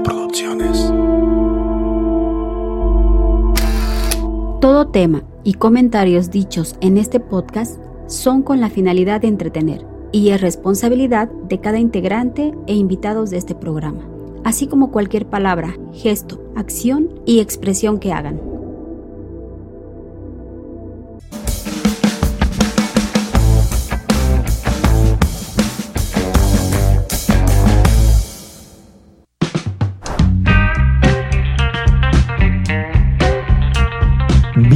Producciones. Todo tema y comentarios dichos en este podcast son con la finalidad de entretener y es responsabilidad de cada integrante e invitados de este programa, así como cualquier palabra, gesto, acción y expresión que hagan.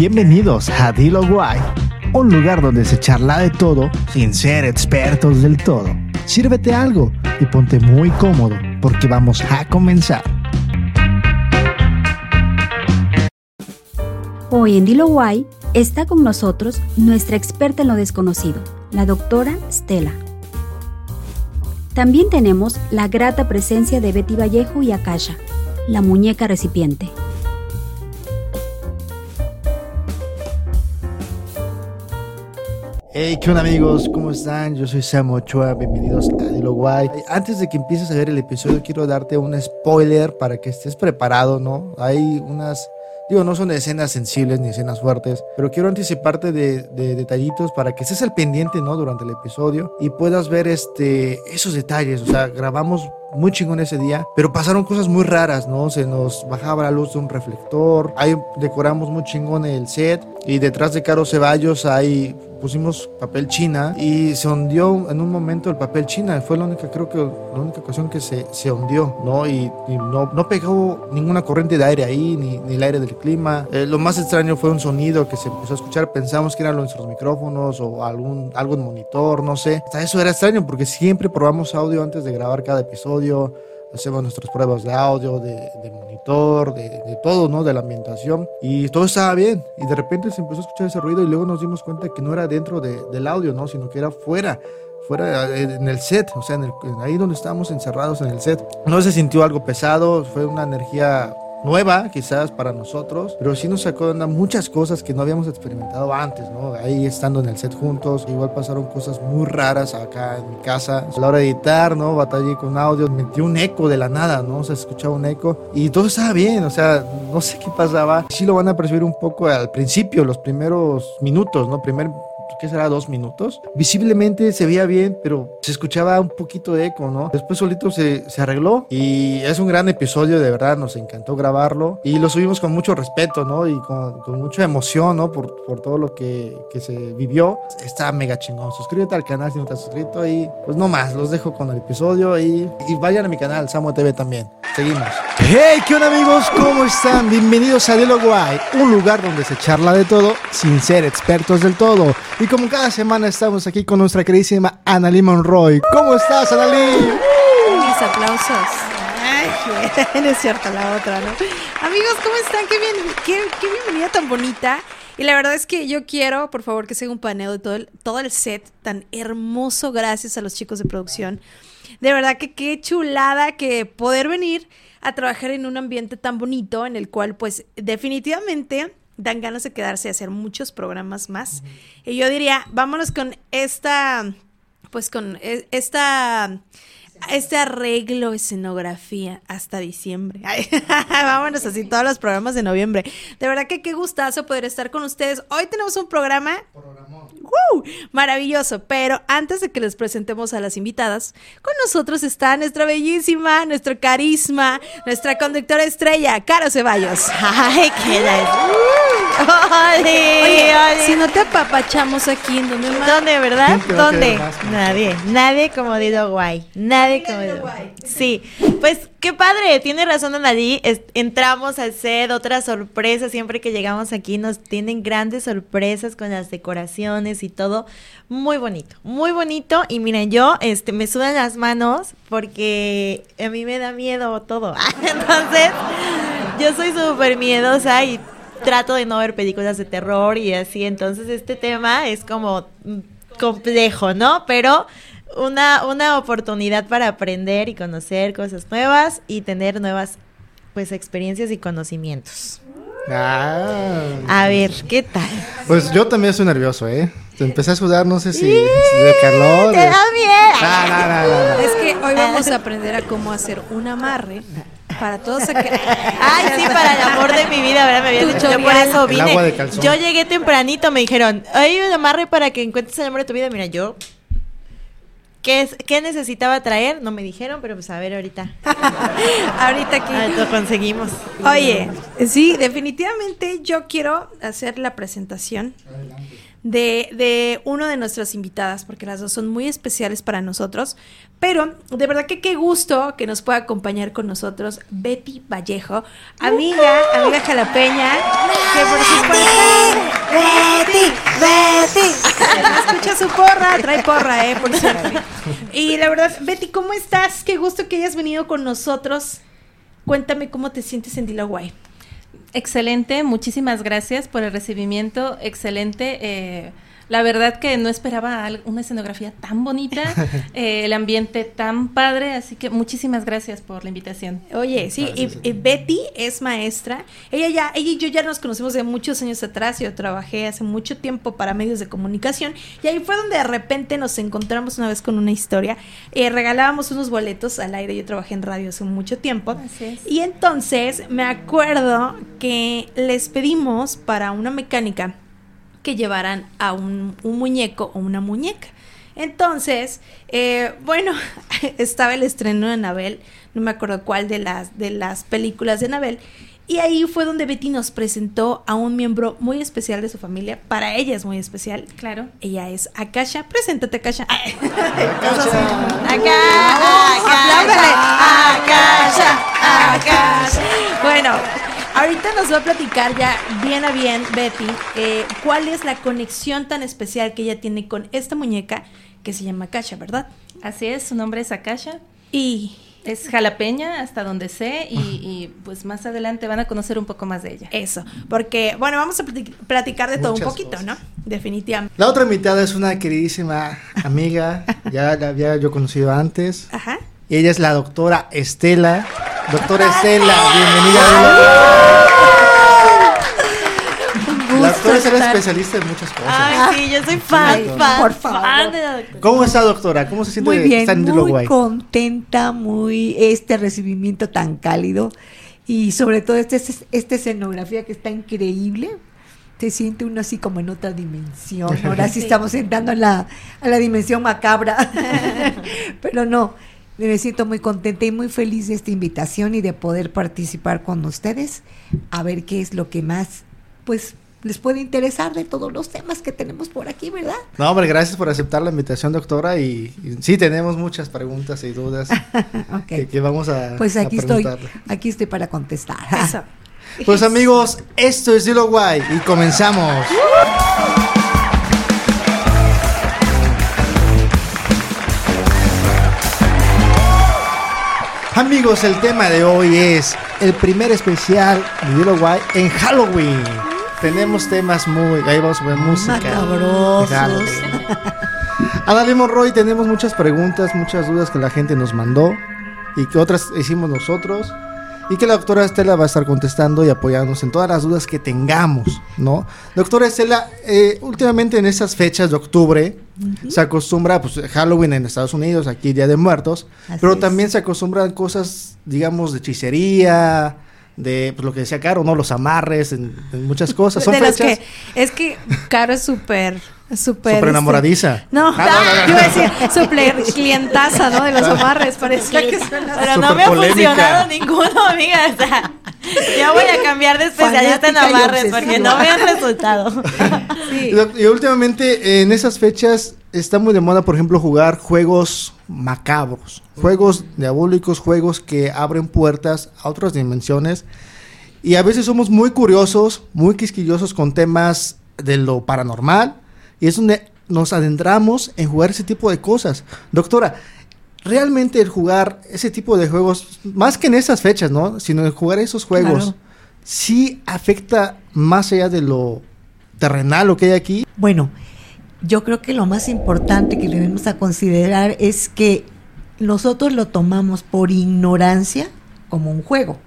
Bienvenidos a Dilo Guay, un lugar donde se charla de todo sin ser expertos del todo. Sírvete algo y ponte muy cómodo porque vamos a comenzar. Hoy en Dilo Guay está con nosotros nuestra experta en lo desconocido, la doctora Stella. También tenemos la grata presencia de Betty Vallejo y Akasha, la muñeca recipiente. Hey, ¿qué onda amigos? ¿Cómo están? Yo soy Sam Ochoa, bienvenidos a Dilo. Antes de que empieces a ver el episodio, quiero darte un spoiler para que estés preparado, ¿no? Hay unas Digo, no son escenas sensibles ni escenas fuertes, pero quiero anticiparte de, de, detallitos para que estés al pendiente, ¿no? Durante el episodio y puedas ver este, esos detalles. O sea, grabamos muy chingón ese día, pero pasaron cosas muy raras, ¿no? Se nos bajaba la luz de un reflector, ahí decoramos muy chingón el set y detrás de Caro Ceballos ahí pusimos papel china y se hundió en un momento el papel china, fue la única, creo que la única ocasión que se, se hundió, ¿no? Y, no, no pegó ninguna corriente de aire ahí, ni, ni el aire del clima. Eh, lo más extraño fue un sonido que se empezó a escuchar, pensamos que eran nuestros micrófonos o algún, algo en monitor, no sé. Hasta eso era extraño porque siempre probamos audio antes de grabar cada episodio hacemos nuestras pruebas de audio, de, monitor, de, de, todo, ¿no? De la ambientación. Y todo estaba bien. Y de repente se empezó a escuchar ese ruido y luego nos dimos cuenta que no era dentro de, del audio, ¿no? Sino que era fuera fuera eh, en el set, o sea, en el, ahí donde estábamos encerrados en el set. No se sintió algo pesado, fue una energía nueva quizás para nosotros, pero sí nos sacó de muchas cosas que no habíamos experimentado antes, ¿no? Ahí estando en el set juntos, igual pasaron cosas muy raras acá en mi casa. A la hora de editar, ¿no? Batallé con audio, metí un eco de la nada, ¿no? O sea, escuchaba un eco y todo estaba bien, o sea, no sé qué pasaba. Sí lo van a percibir un poco al principio, los primeros minutos, ¿no? Primer ¿qué será? Dos minutos. Visiblemente se veía bien, pero se escuchaba un poquito de eco, ¿no? Después solito se, se arregló y es un gran episodio, de verdad, nos encantó grabarlo y lo subimos con mucho respeto, ¿no? Y con, con mucha emoción, ¿no? Por, por todo lo que, que, se vivió. Está mega chingón. Suscríbete al canal si no te has suscrito y pues no más, los dejo con el episodio y, y vayan a mi canal, Samo TV también. Seguimos. Hey, ¿qué onda amigos? ¿Cómo están? Bienvenidos a Diálogo Guay, un lugar donde se charla de todo sin ser expertos del todo. Y como cada semana estamos aquí con nuestra queridísima Annalie Monroy. ¿Cómo estás, Annalie? Mis aplausos. No es cierto la otra, ¿no? Amigos, ¿cómo están? Qué bien, qué, qué bienvenida tan bonita. Y la verdad es que yo quiero, por favor, que sea un paneo de todo el, todo el set tan hermoso, gracias a los chicos de producción. De verdad que qué chulada que poder venir a trabajar en un ambiente tan bonito en el cual, pues, definitivamente dan ganas de quedarse y hacer muchos programas más. Y yo diría, vámonos con esta, pues con e, esta, este arreglo, escenografía hasta diciembre. vámonos así todos los programas de noviembre. De verdad que qué gustazo poder estar con ustedes. Hoy tenemos un programa... ¡Woo! Maravilloso, pero antes de que les presentemos a las invitadas, con nosotros está nuestra bellísima, nuestro carisma, nuestra conductora estrella, Caro Ceballos. ¡Ay, qué Oye, Si no te apapachamos aquí, ¿en dónde más? ¿Dónde, verdad? ¿Dónde? Nadie, nadie como Dido Guay. Nadie Guay. Sí, pues qué padre, tiene razón Anadí. Entramos al set, otra sorpresa. Siempre que llegamos aquí nos tienen grandes sorpresas con las decoraciones y todo. Muy bonito, muy bonito. Y miren, yo este, me sudan las manos porque a mí me da miedo todo. Entonces, yo soy súper miedosa y trato de no ver películas de terror y así. Entonces, este tema es como complejo, ¿no? Pero una, una oportunidad para aprender y conocer cosas nuevas y tener nuevas pues experiencias y conocimientos. Ah. A ver, ¿qué tal? Pues yo también estoy nervioso, ¿eh? Te empecé a sudar, no sé si, de calor. Te da miedo. No, no, no, es que hoy vamos a aprender a cómo hacer un amarre Para todos Ay, sí, para el amor de mi vida, ¿verdad? Me habían dicho, yo por eso vine. Yo llegué tempranito, me dijeron, hay un amarre para que encuentres el amor de tu vida. Mira, yo ¿Qué, ¿Qué, necesitaba traer? No me dijeron, pero pues a ver ahorita. ahorita que lo conseguimos. Oye, sí, definitivamente yo quiero hacer la presentación. De, de uno de nuestras invitadas, porque las dos son muy especiales para nosotros. Pero de verdad que qué gusto que nos pueda acompañar con nosotros Betty Vallejo, amiga, amiga jalapeña, que por supuesto... Betty, Betty. Escucha su porra, trae porra, eh, por cierto. Y la verdad, Betty, ¿cómo estás? Qué gusto que hayas venido con nosotros. Cuéntame cómo te sientes en Dilaway. Excelente, muchísimas gracias por el recibimiento, excelente. Eh, la verdad que no esperaba una escenografía tan bonita, eh, el ambiente tan padre, así que muchísimas gracias por la invitación. Oye, sí, y, Betty es maestra. Ella ya, ella y yo ya nos conocemos de muchos años atrás. Yo trabajé hace mucho tiempo para medios de comunicación y ahí fue donde de repente nos encontramos una vez con una historia. Eh, regalábamos unos boletos al aire. Yo trabajé en radio hace mucho tiempo. Y entonces me acuerdo que les pedimos para una mecánica que llevaran a un, muñeco o una muñeca. Entonces, eh, bueno, estaba el estreno de Anabel, no me acuerdo cuál de las, de las películas de Anabel, y ahí fue donde Betty nos presentó a un miembro muy especial de su familia. Para ella es muy especial. Claro. Ella es Akasha. Preséntate, Akasha. Akasha. Akasha. Akasha. Bueno, Ahorita nos va a platicar ya bien a bien, Betty, eh, cuál es la conexión tan especial que ella tiene con esta muñeca que se llama Akasha, ¿verdad? Así es, su nombre es Akasha. Y es jalapeña hasta donde sé y, pues más adelante van a conocer un poco más de ella. Eso, porque bueno, vamos a platicar de todo un poquito, ¿no? Definitivamente. La otra invitada es una queridísima amiga, ya la había yo conocido antes. Ajá. Y ella es la doctora Estela. Doctora Estela, bienvenida. La doctora es especialista en muchas cosas. Ay, sí, yo soy fan, fan, por favor. ¿Cómo está, doctora? ¿Cómo se siente muy bien, Muy contenta, muy este recibimiento tan cálido y sobre todo este, esta escenografía que está increíble. Se siente uno así como en otra dimensión. Ahora sí, estamos entrando a la, a la dimensión macabra. Pero no, me siento muy contenta y muy feliz de esta invitación y de poder participar con ustedes a ver qué es lo que más, pues, les puede interesar de todos los temas que tenemos por aquí, ¿verdad? No, hombre, gracias por aceptar la invitación, doctora. Y, sí, tenemos muchas preguntas y dudas que, vamos a Pues aquí estoy, aquí estoy para contestar. Pues amigos, esto es Dilo Guay y comenzamos. Amigos, el tema de hoy es el primer especial de Uruguay en Halloween. Tenemos temas muy. Ahí vamos a ver música. Adalí Roy, tenemos muchas preguntas, muchas dudas que la gente nos mandó y que otras hicimos nosotros y que la doctora Estela va a estar contestando y apoyándonos en todas las dudas que tengamos, ¿no? Doctora Estela, eh, últimamente en esas fechas de octubre se acostumbra, pues Halloween en Estados Unidos, aquí Día de Muertos, pero también se acostumbran cosas, digamos, de hechicería, de pues, lo que decía Caro, ¿no? Los amarres, en, muchas cosas. Son fechas. que, es que Caro es súper Súper super enamoradiza. Este, no, ah, yo iba a decir súper clientaza, ¿no? De los amarres, parecía que suena. Pero no me ha funcionado ninguno, amiga. O sea, ya voy a cambiar de especialista en amarres porque no me han resultado. sí. Y últimamente en esas fechas está muy de moda, por ejemplo, jugar juegos macabros, juegos diabólicos, juegos que abren puertas a otras dimensiones. Y a veces somos muy curiosos, muy quisquillosos con temas de lo paranormal y es donde nos adentramos en jugar ese tipo de cosas. Doctora, realmente el jugar ese tipo de juegos, más que en esas fechas, ¿no? Sino el jugar esos juegos, sí afecta más allá de lo terrenal lo que hay aquí. Bueno, yo creo que lo más importante que debemos a considerar es que nosotros lo tomamos por ignorancia como un juego.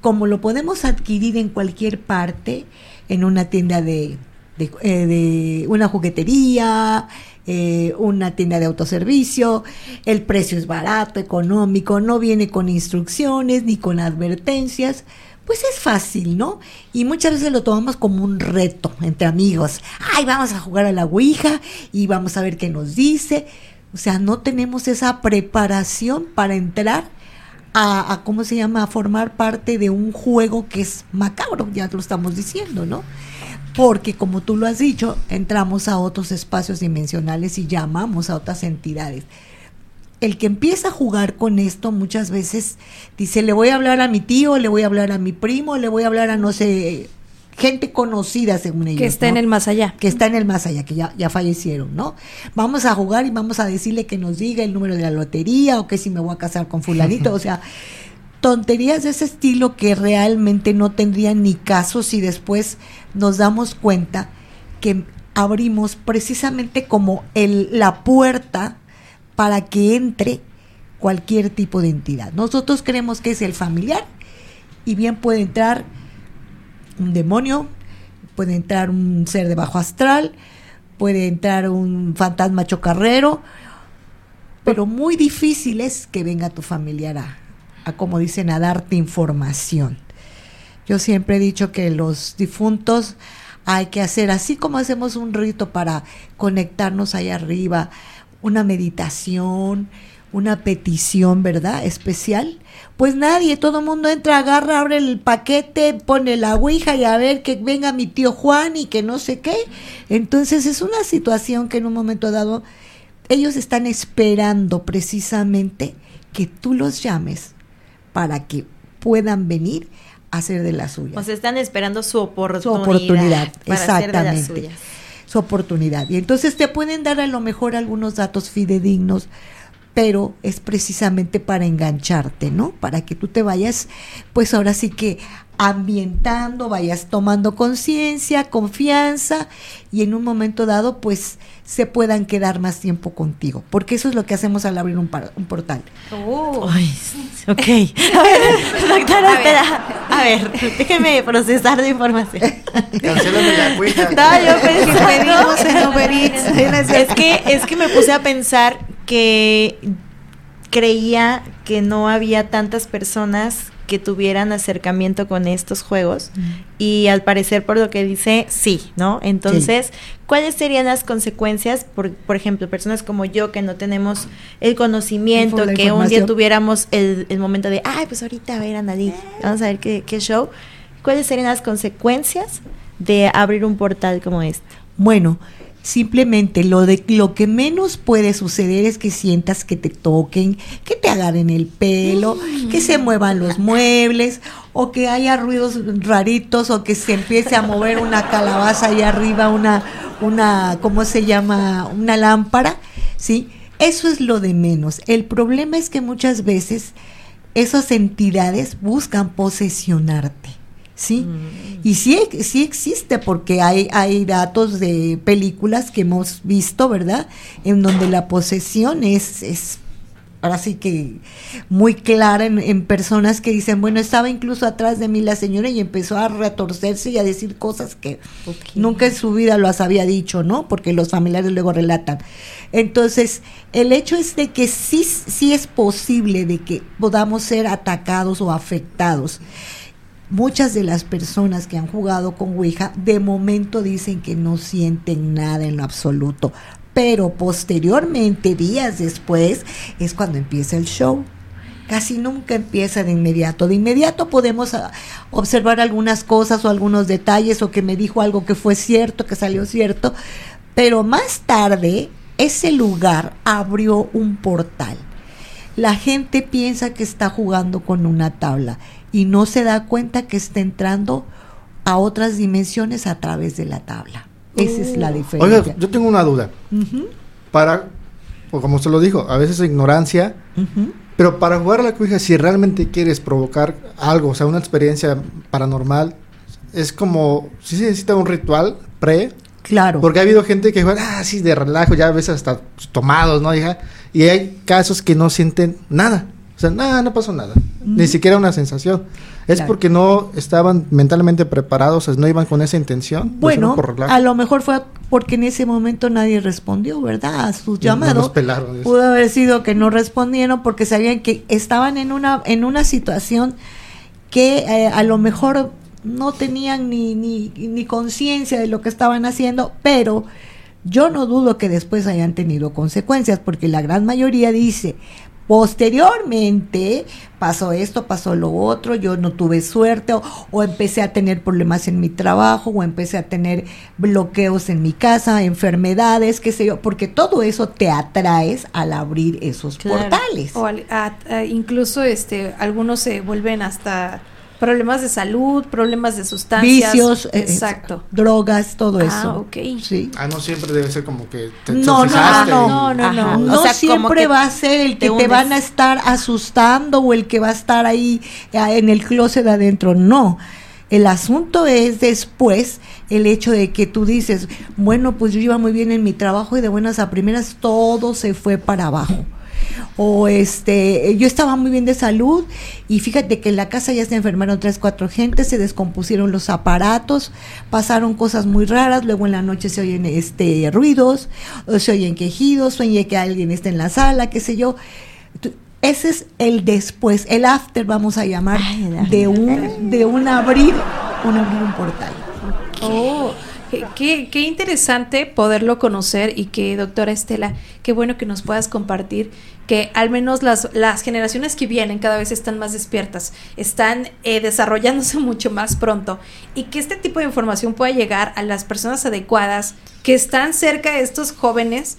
Como lo podemos adquirir en cualquier parte, en una tienda de de, eh, de una juguetería, eh, una tienda de autoservicio, el precio es barato, económico, no viene con instrucciones ni con advertencias, pues es fácil, ¿no? Y muchas veces lo tomamos como un reto entre amigos. Ay, vamos a jugar a la Ouija y vamos a ver qué nos dice. O sea, no tenemos esa preparación para entrar a, ¿cómo se llama?, a formar parte de un juego que es macabro, ya lo estamos diciendo, ¿no? Porque como tú lo has dicho, entramos a otros espacios dimensionales y llamamos a otras entidades. El que empieza a jugar con esto muchas veces dice, le voy a hablar a mi tío, le voy a hablar a mi primo, le voy a hablar a no sé, gente conocida según ellos. Que está ¿no? en el más allá. Que está en el más allá, que ya, ya fallecieron, ¿no? Vamos a jugar y vamos a decirle que nos diga el número de la lotería o que si me voy a casar con fulanito, o sea, tonterías de ese estilo que realmente no tendrían ni caso si después nos damos cuenta que abrimos precisamente como el, la puerta para que entre cualquier tipo de entidad. Nosotros creemos que es el familiar y bien puede entrar un demonio, puede entrar un ser de bajo astral, puede entrar un fantasma chocarrero, pero muy difícil es que venga tu familiar a, a, como dicen, a darte información. Yo siempre he dicho que los difuntos hay que hacer, así como hacemos un rito para conectarnos ahí arriba, una meditación, una petición, ¿verdad? Especial. Pues nadie, todo el mundo entra, agarra, abre el paquete, pone la ouija y a ver que venga mi tío Juan y que no sé qué. Entonces es una situación que en un momento dado ellos están esperando precisamente que tú los llames para que puedan venir a hacer de las suyas. O sea, están esperando su oportunidad. Su oportunidad, para hacer de las exactamente. suyas. Su oportunidad. Y entonces te pueden dar a lo mejor algunos datos fidedignos, pero es precisamente para engancharte, ¿no? Para que tú te vayas, pues ahora sí que ambientando, vayas tomando conciencia, confianza y en un momento dado pues se puedan quedar más tiempo contigo, porque eso es lo que hacemos al abrir un, par- un portal. Ay, ok. A ver, doctora, espera. A ver, déjeme procesar la información. Cancélame la cuenta. No, yo pensé, en Uber Eats. es que es que me puse a pensar que creía que no había tantas personas que tuvieran acercamiento con estos juegos y al parecer por lo que dice sí, ¿no? Entonces, ¿cuáles serían las consecuencias por, por ejemplo, personas como yo que no tenemos el conocimiento, que un día tuviéramos el, el momento de, ay, pues ahorita a ver, Analí, vamos a ver qué, qué show. ¿Cuáles serían las consecuencias de abrir un portal como este? Bueno, simplemente lo de lo que menos puede suceder es que sientas que te toquen, que te agarren el pelo, que se muevan los muebles o que haya ruidos raritos o que se empiece a mover una calabaza ahí arriba, una una ¿cómo se llama? una lámpara, ¿sí? Eso es lo de menos. El problema es que muchas veces esas entidades buscan posesionarte. ¿Sí? Y sí, sí existe porque hay, hay datos de películas que hemos visto, ¿verdad? En donde la posesión es, es ahora sí que muy clara en, en personas que dicen, bueno, estaba incluso atrás de mí la señora y empezó a retorcerse y a decir cosas que nunca en su vida las había dicho, ¿no? Porque los familiares luego relatan. Entonces, el hecho es de que sí, sí es posible de que podamos ser atacados o afectados muchas de las personas que han jugado con Ouija de momento dicen que no sienten nada en lo absoluto, pero posteriormente, días después, es cuando empieza el show. Casi nunca empieza de inmediato. De inmediato podemos ah, observar algunas cosas o algunos detalles o que me dijo algo que fue cierto, que salió cierto, pero más tarde ese lugar abrió un portal. La gente piensa que está jugando con una tabla y no se da cuenta que está entrando a otras dimensiones a través de la tabla. Esa es la diferencia. Oiga, yo tengo una duda. Para, o como usted lo dijo, a veces ignorancia, pero para jugar a la cuija, si realmente quieres provocar algo, o sea, una experiencia paranormal, es como, si se necesita un ritual pre, Claro. porque ha habido gente que juega, ah, sí, de relajo, ya a veces hasta pues, tomados, ¿no? Hija? Y hay casos que no sienten nada. O sea, nada, no pasó nada. ni siquiera una sensación. Es Claro. porque no estaban mentalmente preparados, o sea, no iban con esa intención. Bueno, a lo mejor fue porque en ese momento nadie respondió, ¿verdad? A sus No llamados. Pudo haber sido que no respondieron porque sabían que estaban en una, en una situación que eh, a lo mejor no tenían ni, ni, ni conciencia de lo que estaban haciendo, pero yo no dudo que después hayan tenido consecuencias, porque la gran mayoría dice, posteriormente pasó esto, pasó lo otro, yo no tuve suerte, o, o empecé a tener problemas en mi trabajo, o empecé a tener bloqueos en mi casa, enfermedades, qué sé yo, porque todo eso te atraes al abrir esos Claro. portales. O al- a- a- incluso este algunos se vuelven hasta problemas de salud, problemas de sustancias. Vicios, eh, Exacto. drogas, todo Ah, eso. ok. Sí. Ah, no siempre debe ser como que te No, no, no, no, no, Ajá. no. No O sea, como siempre va a ser el que te te, van a estar asustando o el que va a estar ahí eh, en el closet adentro. No. El asunto es después el hecho de que tú dices, bueno, pues yo iba muy bien en mi trabajo y de buenas a primeras todo se fue para abajo. O este, yo estaba muy bien de salud y fíjate que en la casa ya se enfermaron tres, cuatro gentes, se descompusieron los aparatos, pasaron cosas muy raras, luego en la noche se oyen este ruidos, o se oyen quejidos, sueñe que alguien está en la sala, qué sé yo. Ese es el después, el after vamos a llamar Ay, de un de un abrir, un abrir un portal. Oh, qué, qué- interesante poderlo conocer y que, doctora Estela, qué bueno que nos puedas compartir que al menos las, las generaciones que vienen cada vez están más despiertas, están eh, desarrollándose mucho más pronto y que este tipo de información pueda llegar a las personas adecuadas que están cerca de estos jóvenes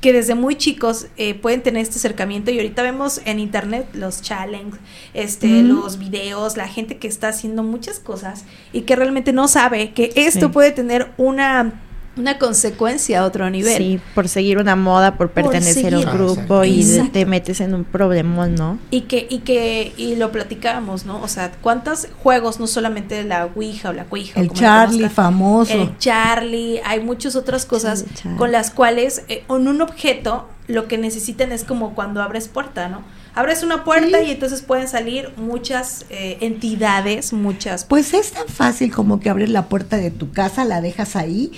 que desde muy chicos eh, pueden tener este acercamiento y ahorita vemos en internet los challenges, este, Mm. los videos, la gente que está haciendo muchas cosas y que realmente no sabe que esto Sí. puede tener una, una consecuencia a otro nivel. Sí, por seguir una moda, por Por pertenecer a seguir. un Ah, grupo y te metes en un problemón, ¿no? Y que, y que, y lo platicábamos, ¿no? O sea, ¿cuántos juegos, no solamente la Ouija o la Ouija? El como Charlie famoso. El Charlie, hay muchas otras cosas Charlie. con las cuales eh, en un objeto lo que necesitan es como cuando abres puerta, ¿no? Abres una puerta Sí. y entonces pueden salir muchas eh, entidades, muchas... Pues es tan fácil como que abres la puerta de tu casa, la dejas ahí,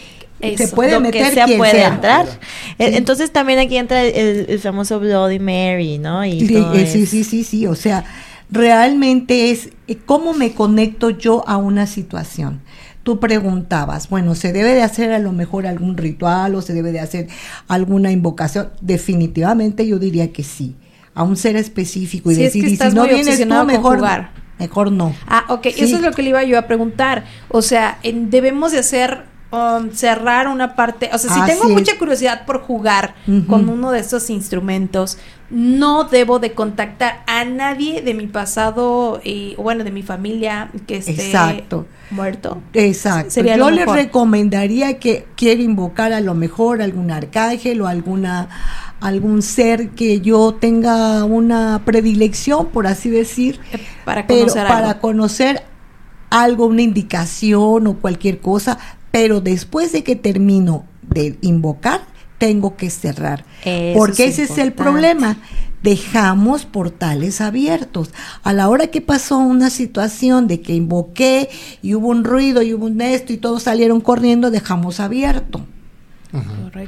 se puede Lo meter que sea quien puede sea. entrar. Sí. Entonces también aquí entra el, el famoso Bloody Mary, ¿no? Y Sí, eh, sí, sí, sí, sí, o sea, realmente es eh, cómo me conecto yo a una situación. Tú preguntabas, bueno, ¿se debe de hacer a lo mejor algún ritual o se debe de hacer alguna invocación? Definitivamente yo diría que sí, a un ser específico y Sí, es decir, que y estás si no vienes tú, mejor, mejor no. Ah, ok, Sí. eso es lo que le iba yo a preguntar. O sea, debemos de hacer, um, cerrar una parte, o sea, si Así tengo es. mucha curiosidad por jugar con uno de estos instrumentos, no debo de contactar a nadie de mi pasado, y bueno, de mi familia que esté Exacto. muerto. Exacto. Sería Yo les recomendaría que quiero invocar a lo mejor algún arcángel o alguna algún ser que yo tenga una predilección, por así decir, eh, Para pero conocer para conocer algo, una indicación o cualquier cosa, pero después de que termino de invocar, tengo que cerrar. Eso porque es ese es el problema. Dejamos portales abiertos. A la hora que pasó una situación de que invoqué y hubo un ruido y hubo un esto y todos salieron corriendo, dejamos abierto.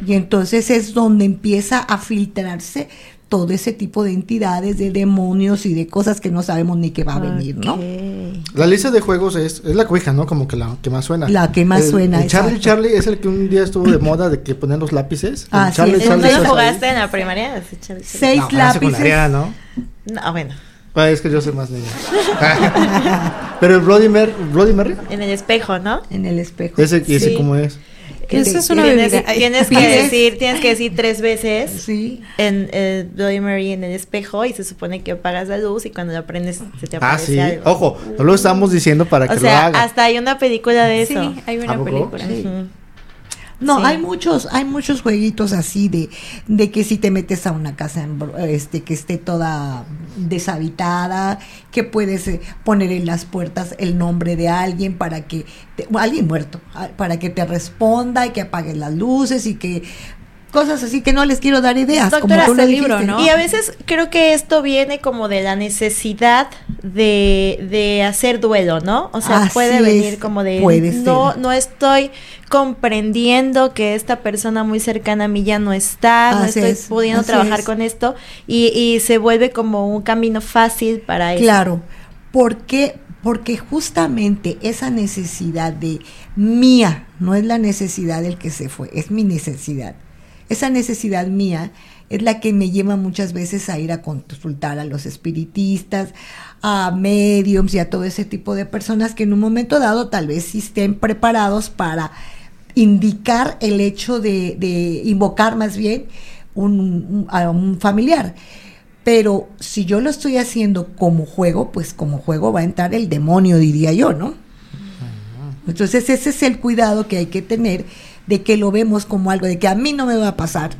Y entonces es donde empieza a filtrarse todo ese tipo de entidades, de demonios y de cosas que no sabemos ni qué va a venir, ¿no? La lista de juegos es, es la cuija, ¿no? Como que la que más suena. La que más El- suena, el Charlie exacto. Charlie es el que un día estuvo de moda de que ponían los lápices. Ah, sí, Charlie ¿Tú Charlie lo ahí. jugaste en la primaria? Sí, Charlie, Charlie. Seis No, en la lápices. secundaria, ¿no? No, bueno, Ah, es que yo soy más niño. Pero el Bloody Mary, Bloody Mary, en el espejo, ¿no? En el espejo. ese, ¿y ese Sí. cómo es? Que Esa es una Tienes, bebida. tienes que decir, tienes que decir tres veces Sí. en el Bloody Mary en el espejo y se supone que apagas la luz y cuando la prendes se te Ah, aparece sí. algo. Ojo, no lo estamos diciendo para o que sea, lo haga. hasta hay una película de Sí, eso. hay ¿A una poco? película. Ujú. No, Sí. hay muchos, hay muchos jueguitos así de, de que si te metes a una casa embru- este, que esté toda deshabitada, que puedes eh, poner en las puertas el nombre de alguien para que, te- alguien muerto, para que te responda y que apagues las luces y que cosas así que no les quiero dar ideas. Doctora, como tú lo este libro, dijiste. ¿no? Y a veces creo que esto viene como de la necesidad de, de hacer duelo, ¿no? O sea, Así puede venir es, como de puede no, ser. no estoy comprendiendo que esta persona muy cercana a mí ya no está, no estoy es, pudiendo trabajar es. con esto y, y se vuelve como un camino fácil para. Claro, porque porque justamente esa necesidad de mía no es la necesidad del que se fue, es mi necesidad. Esa necesidad mía es la que me lleva muchas veces a ir a consultar a los espiritistas, a mediums y a todo ese tipo de personas que en un momento dado tal vez sí estén preparados para indicar el hecho de, de invocar más bien un, un- a un familiar. Pero si yo lo estoy haciendo como juego, pues como juego va a entrar el demonio, diría yo, ¿no? Entonces ese es el cuidado que hay que tener de que lo vemos como algo de que a mí no me va a pasar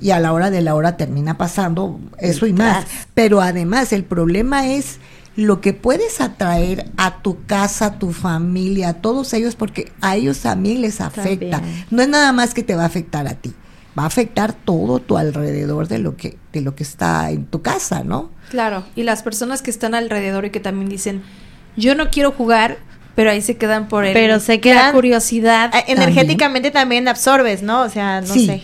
y a la hora de la hora termina pasando eso y más. Pero además el problema es lo que puedes atraer a tu casa, a tu familia, a todos ellos, porque a ellos también les afecta. También. No es nada más que te va a afectar a ti, va a afectar todo tu alrededor de lo que de lo que está en tu casa, ¿no? Claro, y las personas que están alrededor y que también dicen, yo no quiero jugar, pero ahí se quedan por el, Pero se la quedan- curiosidad. Ah, Energéticamente también absorbes, ¿no? O sea, no Sí. sé.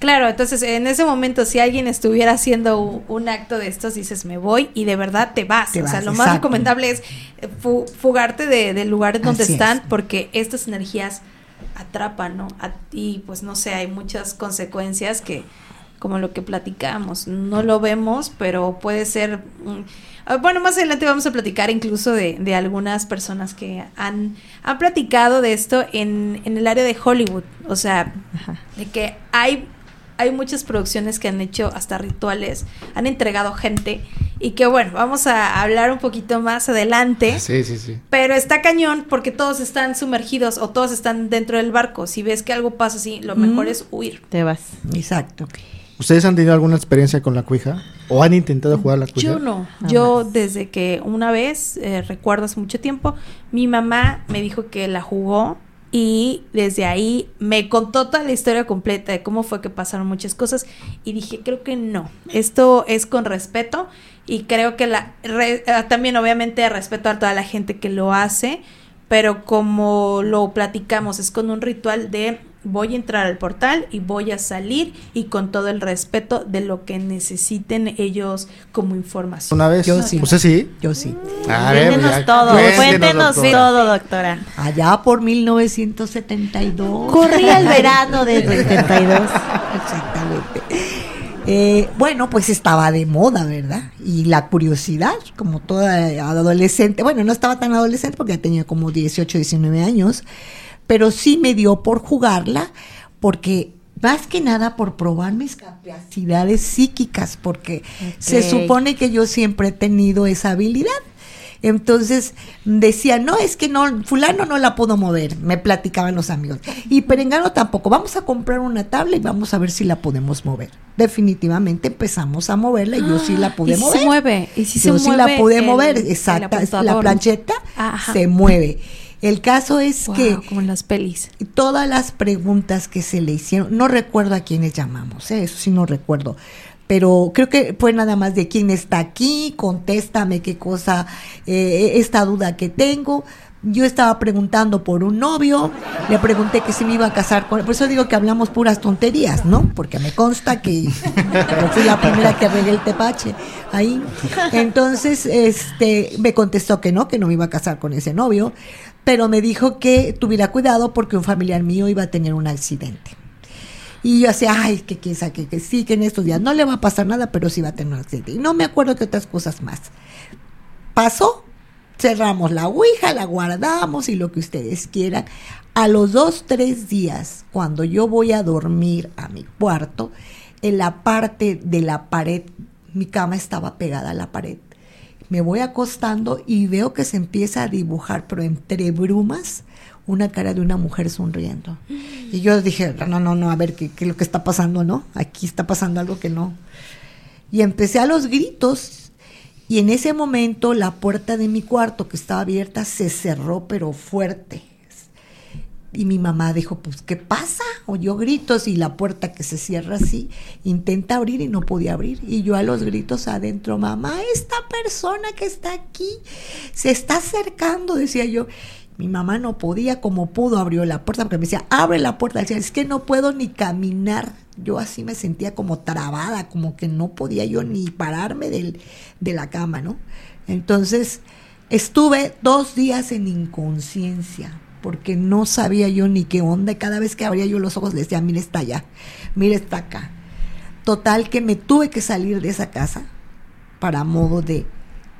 Claro, entonces en ese momento si alguien estuviera haciendo un, un acto de estos, dices, me voy y de verdad te vas. Te o sea, vas, lo más recomendable es eh, fu- fugarte de, del lugar donde Así están es. porque estas energías atrapan, ¿no? A- y pues no sé, hay muchas consecuencias que, como lo que platicamos, no lo vemos, pero puede ser... ah, bueno, más adelante vamos a platicar incluso de, de algunas personas que han, han platicado de esto en, en el área de Hollywood. O sea, de que hay, hay muchas producciones que han hecho hasta rituales, han entregado gente y que bueno, vamos a hablar un poquito más adelante. Sí, sí, sí. Pero está cañón porque todos están sumergidos o todos están dentro del barco. Si ves que algo pasa así, lo mejor es huir. Te vas. Exacto. ¿Ustedes han tenido alguna experiencia con la cuija? ¿O han intentado jugar a la cuija? Yo no. Yo desde que una vez, eh, recuerdo hace mucho tiempo, mi mamá me dijo que la jugó y desde ahí me contó toda la historia completa de cómo fue que pasaron muchas cosas y dije, creo que no. Esto es con respeto y creo que la re- eh, también obviamente respeto a toda la gente que lo hace, pero como lo platicamos, es con un ritual de voy a entrar al portal y voy a salir y con todo el respeto de lo que necesiten ellos como información. ¿Una vez? Yo sí. ¿Usted sí? Yo sí. A ver, Cuéntenos todo, cuéntenos, cuéntenos doctora. todo, doctora. Allá por 1972. Corría el verano del 72. Exactamente. Eh, bueno, pues estaba de moda, ¿verdad? Y la curiosidad, como toda adolescente, bueno, no estaba tan adolescente porque ya tenía como 18, 19 años, pero sí me dio por jugarla porque más que nada por probar mis capacidades psíquicas, porque se supone que yo siempre he tenido esa habilidad. Entonces decía, no, es que no, fulano no la puedo mover, me platicaban los amigos. Y Perengano tampoco, vamos a comprar una tabla y vamos a ver si la podemos mover. Definitivamente empezamos a moverla y yo sí la pude y si mover. se mueve, y si yo se sí mueve la pude mover, exacta, la plancheta se mueve. El caso es Wow, que como en las pelis. todas las preguntas que se le hicieron, no recuerdo a quiénes llamamos, ¿eh? eso sí no recuerdo, pero creo que fue nada más de quién está aquí, contéstame qué cosa, eh, esta duda que tengo. Yo estaba preguntando por un novio, le pregunté que si me iba a casar con él, por eso digo que hablamos puras tonterías, ¿no? Porque me consta que fui la primera que regué el tepache ahí. Entonces, este, me contestó que no, que no me iba a casar con ese novio, pero me dijo que tuviera cuidado porque un familiar mío iba a tener un accidente. Y yo hacía, ay, que quién sabe, que, que sí, que en estos días no le va a pasar nada, pero sí va a tener un accidente. Y no me acuerdo que otras cosas más. Pasó, cerramos la ouija, la guardamos y lo que ustedes quieran. A los dos, tres días, cuando yo voy a dormir a mi cuarto, en la parte de la pared, mi cama estaba pegada a la pared. Me voy acostando y veo que se empieza a dibujar, pero entre brumas, una cara de una mujer sonriendo. Y yo dije, no, no, no, a ver qué, qué es lo que está pasando, ¿no? Aquí está pasando algo que no. Y empecé a los gritos y en ese momento la puerta de mi cuarto que estaba abierta se cerró pero fuerte. Y mi mamá dijo, pues, ¿qué pasa? Oyó gritos y la puerta que se cierra así, intenta abrir y no podía abrir. Y yo a los gritos adentro, mamá, esta persona que está aquí se está acercando, decía yo. Mi mamá no podía, como pudo, abrió la puerta, porque me decía, abre la puerta. Decía, es que no puedo ni caminar. Yo así me sentía como trabada, como que no podía yo ni pararme del, de la cama, ¿no? Entonces, estuve dos días en inconsciencia, porque no sabía yo ni qué onda. Cada vez que abría yo los ojos le decía, mira, está allá, mira, está acá. Total que me tuve que salir de esa casa para modo de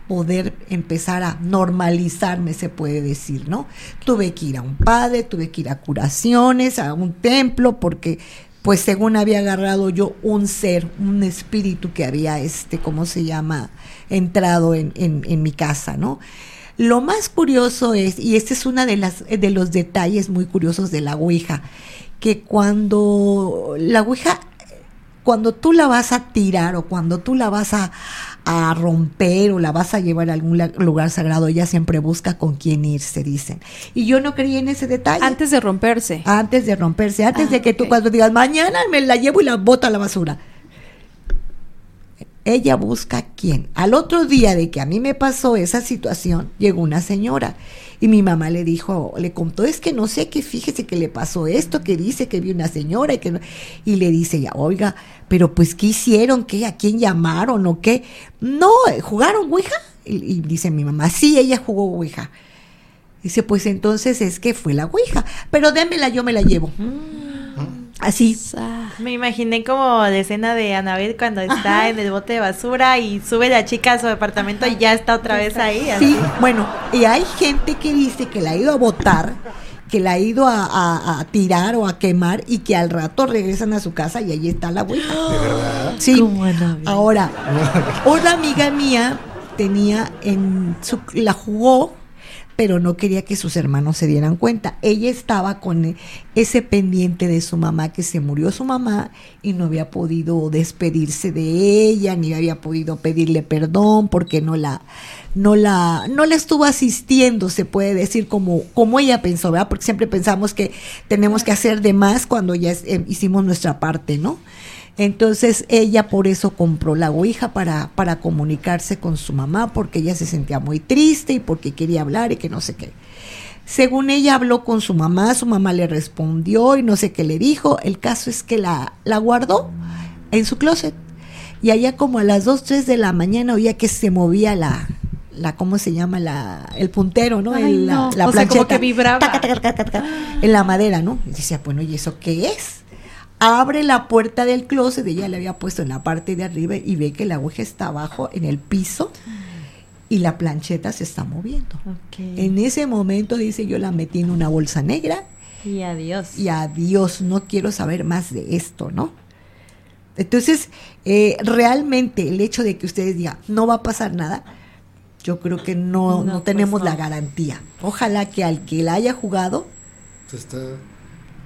poder empezar a normalizarme, se puede decir, ¿no? Tuve que ir a un padre, tuve que ir a curaciones, a un templo, porque pues según había agarrado yo un ser, un espíritu que había, este, ¿cómo se llama?, entrado en, mi casa, ¿no? Lo más curioso es, y este es uno de, las, de los detalles muy curiosos de la Ouija, que cuando la Ouija, cuando tú la vas a tirar o cuando tú la vas a, a romper o la vas a llevar a algún lugar sagrado, ella siempre busca con quién irse, dicen. Y yo no creía en ese detalle. Antes de romperse. Antes de romperse, antes Ah, de que tú cuando digas, mañana me la llevo y la boto a la basura. Ella busca quién. Al otro día de que a mí me pasó esa situación, llegó una señora y mi mamá le dijo, le contó, es que no sé qué, fíjese que le pasó esto, que dice que vio una señora y que no- y le dice ya, oiga, pero pues ¿qué hicieron? ¿Qué? ¿A quién llamaron o qué? No, ¿jugaron Ouija? Y, y dice mi mamá, sí, ella jugó Ouija. Dice, pues entonces es que fue la Ouija, pero démela, yo me la llevo. Así. Me imaginé como la escena de Anabel cuando está en el bote de basura y sube la chica a su departamento y ya está otra vez ahí. así. Sí, bueno, y hay gente que dice que la ha ido a botar, que la ha ido a, a- a tirar o a quemar y que al rato regresan a su casa y ahí está la Ouija. ¿De verdad? Sí. Ahora, una amiga mía tenía en su la jugó, pero no quería que sus hermanos se dieran cuenta. Ella estaba con e- ese pendiente de su mamá que se murió su mamá y no había podido despedirse de ella ni había podido pedirle perdón porque no la no la no la estuvo asistiendo, se puede decir como como ella pensó, ¿verdad? Porque siempre pensamos que tenemos que hacer de más cuando ya eh, hicimos nuestra parte, ¿no? Entonces ella por eso compró la Ouija para, para comunicarse con su mamá, porque ella se sentía muy triste y porque quería hablar y que no sé qué. Según ella habló con su mamá, su mamá le respondió y no sé qué le dijo. El caso es que la, la guardó en su closet. Y allá como a las 2, 3 de la mañana oía que se movía la, la ¿cómo se llama? La, el puntero, ¿no? Ay, El- la, no. la O sea, como plancheta. que vibraba. Taca, taca, taca, taca, en la madera, ¿no? Y decía, bueno, ¿y eso qué es? Abre la puerta del closet, ella le había puesto en la parte de arriba y ve que la aguja está abajo en el piso y la plancheta se está moviendo. Ok. En ese momento, dice, yo la metí en una bolsa negra Y adiós. y adiós, no quiero saber más de esto, ¿no? Entonces, eh, realmente el hecho de que ustedes digan, no va a pasar nada, yo creo que no, No, no, pues tenemos no. la garantía. Ojalá que al que la haya jugado, Se está-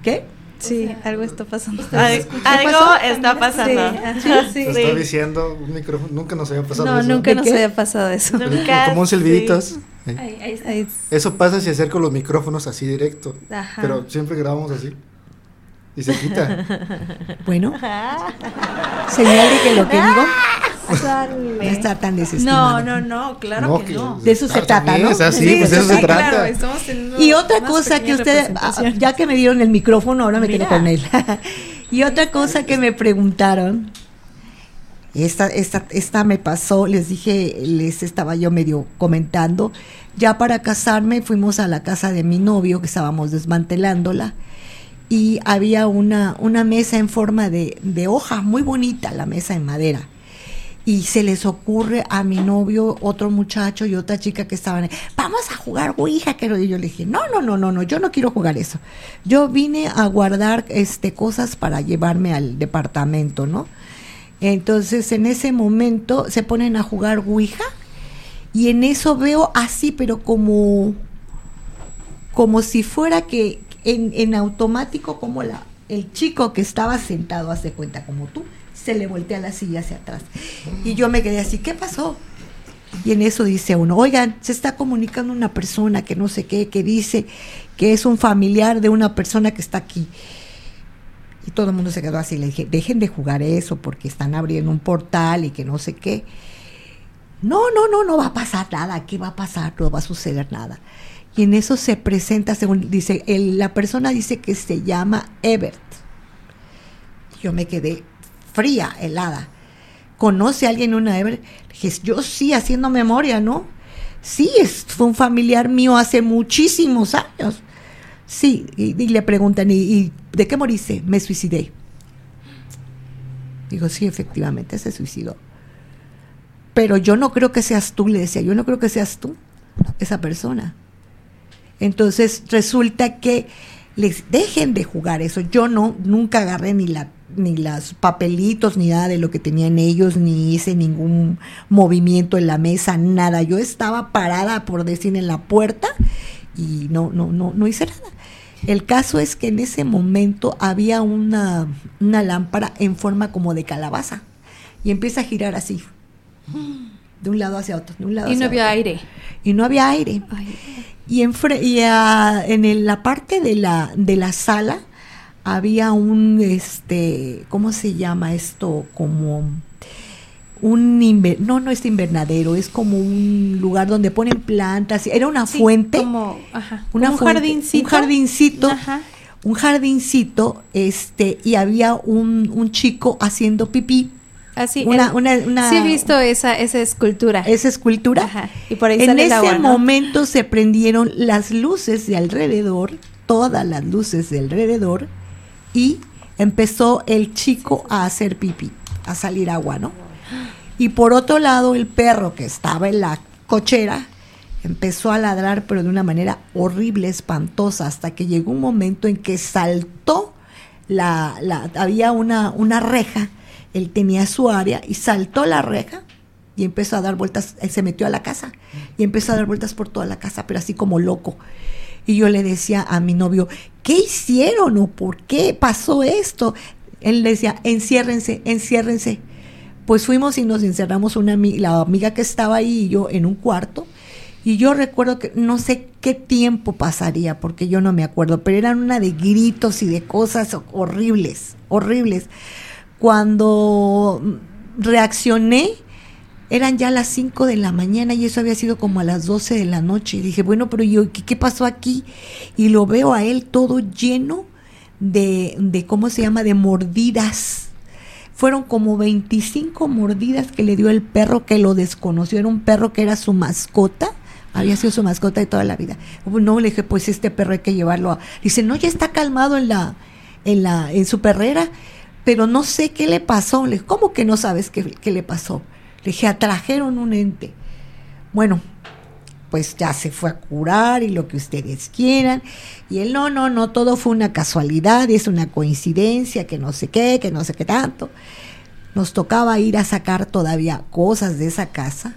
¿qué? Sí, algo está pasando. Al- algo está pasando. Sí, sí. Se está diciendo un micrófono. Nunca nos había pasado No, eso. nunca ¿De nos qué? había pasado eso. Nunca, Como un sí. silbiditos. Ahí. Ahí, ahí está. Ay, Eso pasa si acerco los micrófonos así directo. Ajá. Pero siempre grabamos así. Y se quita. Bueno, señal de que lo que no está tan No, desestimado. no, no, claro No, que que- no. De eso se trata, ¿no? Es así, Sí, pues de eso sí, se claro, trata. estamos teniendo Y otra cosa que ustedes, ah, ya que me dieron el micrófono, ahora me quedo Mira. con él. y otra cosa que me preguntaron, esta, esta, esta me pasó, les dije, les estaba yo medio comentando, ya para casarme fuimos a la casa de mi novio, que estábamos desmantelándola, y había una, una mesa en forma de, de hoja, muy bonita, la mesa en madera y se les ocurre a mi novio, otro muchacho y otra chica que estaban, vamos a jugar Ouija, que y yo le dije, no, no, no, no, no, yo no quiero jugar eso. Yo vine a guardar este cosas para llevarme al departamento, ¿no? Entonces, en ese momento se ponen a jugar Ouija y en eso veo así, pero como como si fuera que en, en automático como la el chico que estaba sentado hace cuenta como tú se le voltea la silla hacia atrás y yo me quedé así qué pasó Y en eso dice uno, oigan, se está comunicando una persona que no sé qué, que dice que es un familiar de una persona que está aquí. Y todo el mundo se quedó así. Le dije, dejen de jugar eso porque están abriendo un portal y que no sé qué. No, no, no, no va a pasar nada. ¿Qué va a pasar? No va a suceder nada. Y en eso se presenta, según dice, la persona dice que se llama Ebert. Yo me quedé fría, helada. ¿Conoce a alguien una dije, yo sí, haciendo memoria, ¿no? Sí, es, fue un familiar mío hace muchísimos años. Sí, y, y le preguntan, ¿y, y de qué moriste? Me suicidé. Digo, sí, efectivamente se suicidó. Pero yo no creo que seas tú, le decía, yo no creo que seas tú, esa persona. Entonces resulta que les dejen de jugar eso. Yo no, nunca agarré ni la ni los papelitos, ni nada de lo que tenían ellos, ni hice ningún movimiento en la mesa, nada. Yo estaba parada, por decir, en la puerta y no, no, no, no hice nada. El caso es que en ese momento había una, una lámpara en forma como de calabaza y empieza a girar así, de un lado hacia otro, de un lado Y no había otro. aire. Y no había aire. Y, en, y ah, en el- la parte de la, de la sala había un, este, ¿cómo se llama esto? Como un, inver- no, no es invernadero, es como un lugar donde ponen plantas. Era una Sí, fuente. Como, ajá, una como un jardincito. Un jardincito. Ajá. Un jardincito, este, y había un, un chico haciendo pipí. Así, Una- el- una- una- sí he visto esa, esa escultura. Esa escultura. Ajá, y por ahí en sale ese agua, ¿no? momento se prendieron las luces de alrededor, todas las luces de alrededor, y empezó el chico a hacer pipí, a salir agua, ¿no? Y por otro lado, el perro que estaba en la cochera empezó a ladrar, pero de una manera horrible, espantosa, hasta que llegó un momento en que saltó la, la- había una, una reja, él tenía su área y saltó la reja y empezó a dar vueltas, él se metió a la casa y empezó a dar vueltas por toda la casa, pero así como loco. Y yo le decía a mi novio, ¿qué hicieron o por qué pasó esto? Él le decía, enciérrense, enciérrense. Pues fuimos y nos encerramos una la amiga que estaba ahí y yo en un cuarto. Y yo recuerdo que no sé qué tiempo pasaría, porque yo no me acuerdo, pero eran una de gritos y de cosas horribles, horribles. Cuando reaccioné, eran ya las 5 de la mañana y eso había sido como a las 12 de la noche. Dije, bueno, pero yo, ¿qué, qué pasó aquí? Y lo veo a él todo lleno de, de, ¿cómo se llama?, de mordidas. Fueron como 25 mordidas que le dio el perro que lo desconoció. Era un perro que era su mascota. Había sido su mascota de toda la vida. No, le dije, pues este perro hay que llevarlo a... Dice, no, ya está calmado en la, en la, en su perrera, pero no sé qué le pasó. Le dije, ¿cómo que no sabes qué, qué le pasó? Le dije, atrajeron un ente. Bueno, pues ya se fue a curar y lo que ustedes quieran. Y él, no, no, no, todo fue una casualidad, es una coincidencia, que no sé qué, que no sé qué tanto. Nos tocaba ir a sacar todavía cosas de esa casa.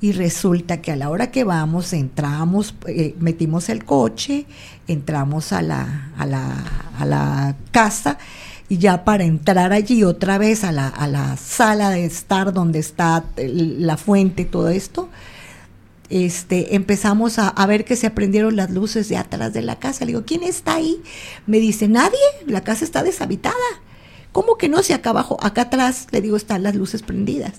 Y resulta que a la hora que vamos, entramos, eh, metimos el coche, entramos a la, a la, a la casa y ya para entrar allí otra vez a la, a la sala de estar donde está la fuente, todo esto, este, empezamos a, a ver que se prendieron las luces de atrás de la casa. Le digo, ¿quién está ahí? Me dice, nadie, la casa está deshabitada. ¿Cómo que no? Si acá abajo, acá atrás, le digo, están las luces prendidas.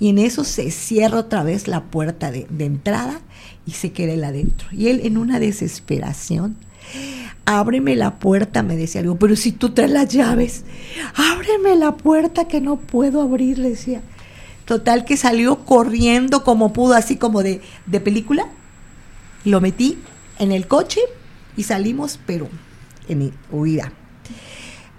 Y en eso se cierra otra vez la puerta de, de entrada y se queda él adentro. Y él en una desesperación, ábreme la puerta, me decía algo, pero si tú traes las llaves, ábreme la puerta que no puedo abrir, le decía. Total que salió corriendo como pudo, así como de, de película. Lo metí en el coche y salimos, pero en huida.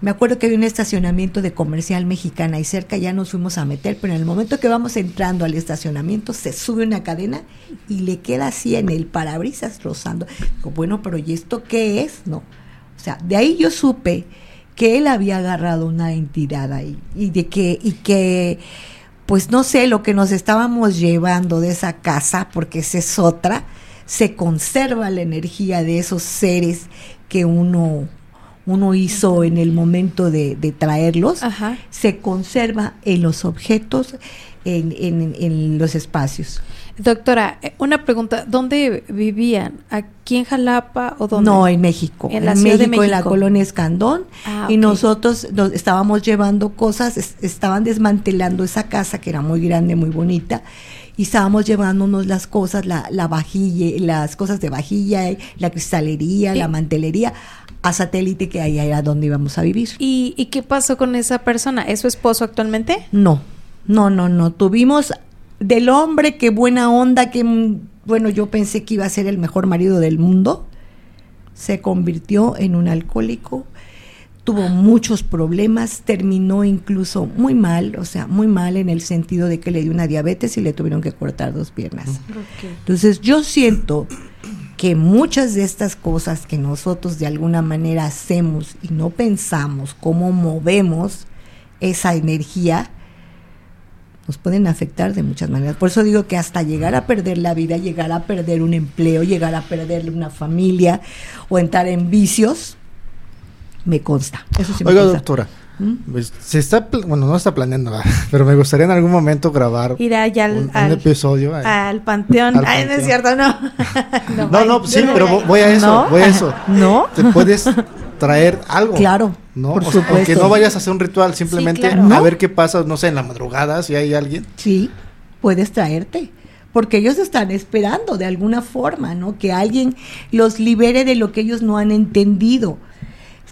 Me acuerdo que había un estacionamiento de comercial mexicana y cerca ya nos fuimos a meter, pero en el momento que vamos entrando al estacionamiento se sube una cadena y le queda así en el parabrisas rozando. Digo, bueno, pero ¿y esto qué es? No. O sea, de ahí yo supe que él había agarrado una entidad ahí y de que y que pues no sé lo que nos estábamos llevando de esa casa porque esa es otra se conserva la energía de esos seres que uno uno hizo en el momento de, de traerlos Ajá. se conserva en los objetos en, en- en los espacios. Doctora, eh, una pregunta, ¿dónde vivían? ¿Aquí en Jalapa o dónde? No, en México. En En, la Ciudad de México, en la México. colonia Escandón. Ah, Y nosotros nos estábamos llevando cosas, es- estaban desmantelando esa casa que era muy grande, muy bonita. Y estábamos llevándonos las cosas, la, la vajilla, las cosas de vajilla, la cristalería, la mantelería, a satélite que ahí era donde íbamos a vivir. ¿Y, y qué pasó con esa persona? ¿Es su esposo actualmente? No, no, no, no. Tuvimos del hombre, qué buena onda, que bueno, yo pensé que iba a ser el mejor marido del mundo. Se convirtió en un alcohólico, tuvo muchos problemas, terminó incluso muy mal, o sea, muy mal en el sentido de que le dio una diabetes y le tuvieron que cortar dos piernas. Entonces yo siento que muchas de estas cosas que nosotros de alguna manera hacemos y no pensamos cómo movemos esa energía, nos pueden afectar de muchas maneras. Por eso digo que hasta llegar a perder la vida, llegar a perder un empleo, llegar a perder una familia o entrar en vicios, me consta. Eso sí me Oiga, consta. doctora. Pues, se está, bueno, no está planeando, pero me gustaría en algún momento grabar Ir allá al, un, episodio. eh. al panteón. Al Ay, no es cierto, no. no, no, sí, no pero voy a vo- voy a eso, ¿No? voy a eso. ¿No? Te puedes traer algo. Claro, ¿no? por O sea, supuesto. que no vayas a hacer un ritual, simplemente claro. a ver qué pasa, no sé, en la madrugada, si hay alguien. Sí, puedes traerte. Porque ellos están esperando de alguna forma, ¿no? Que alguien los libere de lo que ellos no han entendido.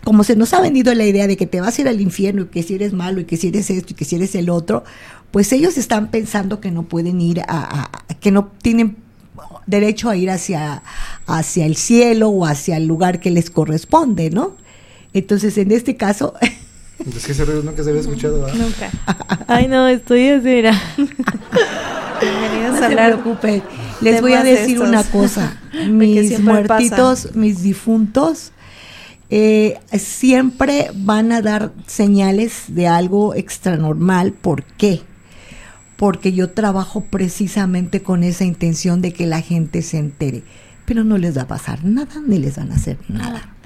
Como se nos ha vendido la idea de que te vas a ir al infierno y que si eres malo y que si eres esto y que si eres el otro, pues ellos están pensando que no pueden ir a, a- a- que no tienen derecho a ir hacia, hacia el cielo o hacia el lugar que les corresponde, ¿no? Entonces, en este caso, Es que ese ruido nunca se había escuchado. ¿verdad? Nunca. Ay, no, estoy así, mira. Bienvenidos No a se hablar. preocupen. Les voy a decir estos. una cosa. Mis muertitos, mis difuntos, eh, siempre van a dar señales de algo extranormal. ¿Por qué? Porque yo trabajo precisamente con esa intención de que la gente se entere. Pero no les va a pasar nada, ni les van a hacer nada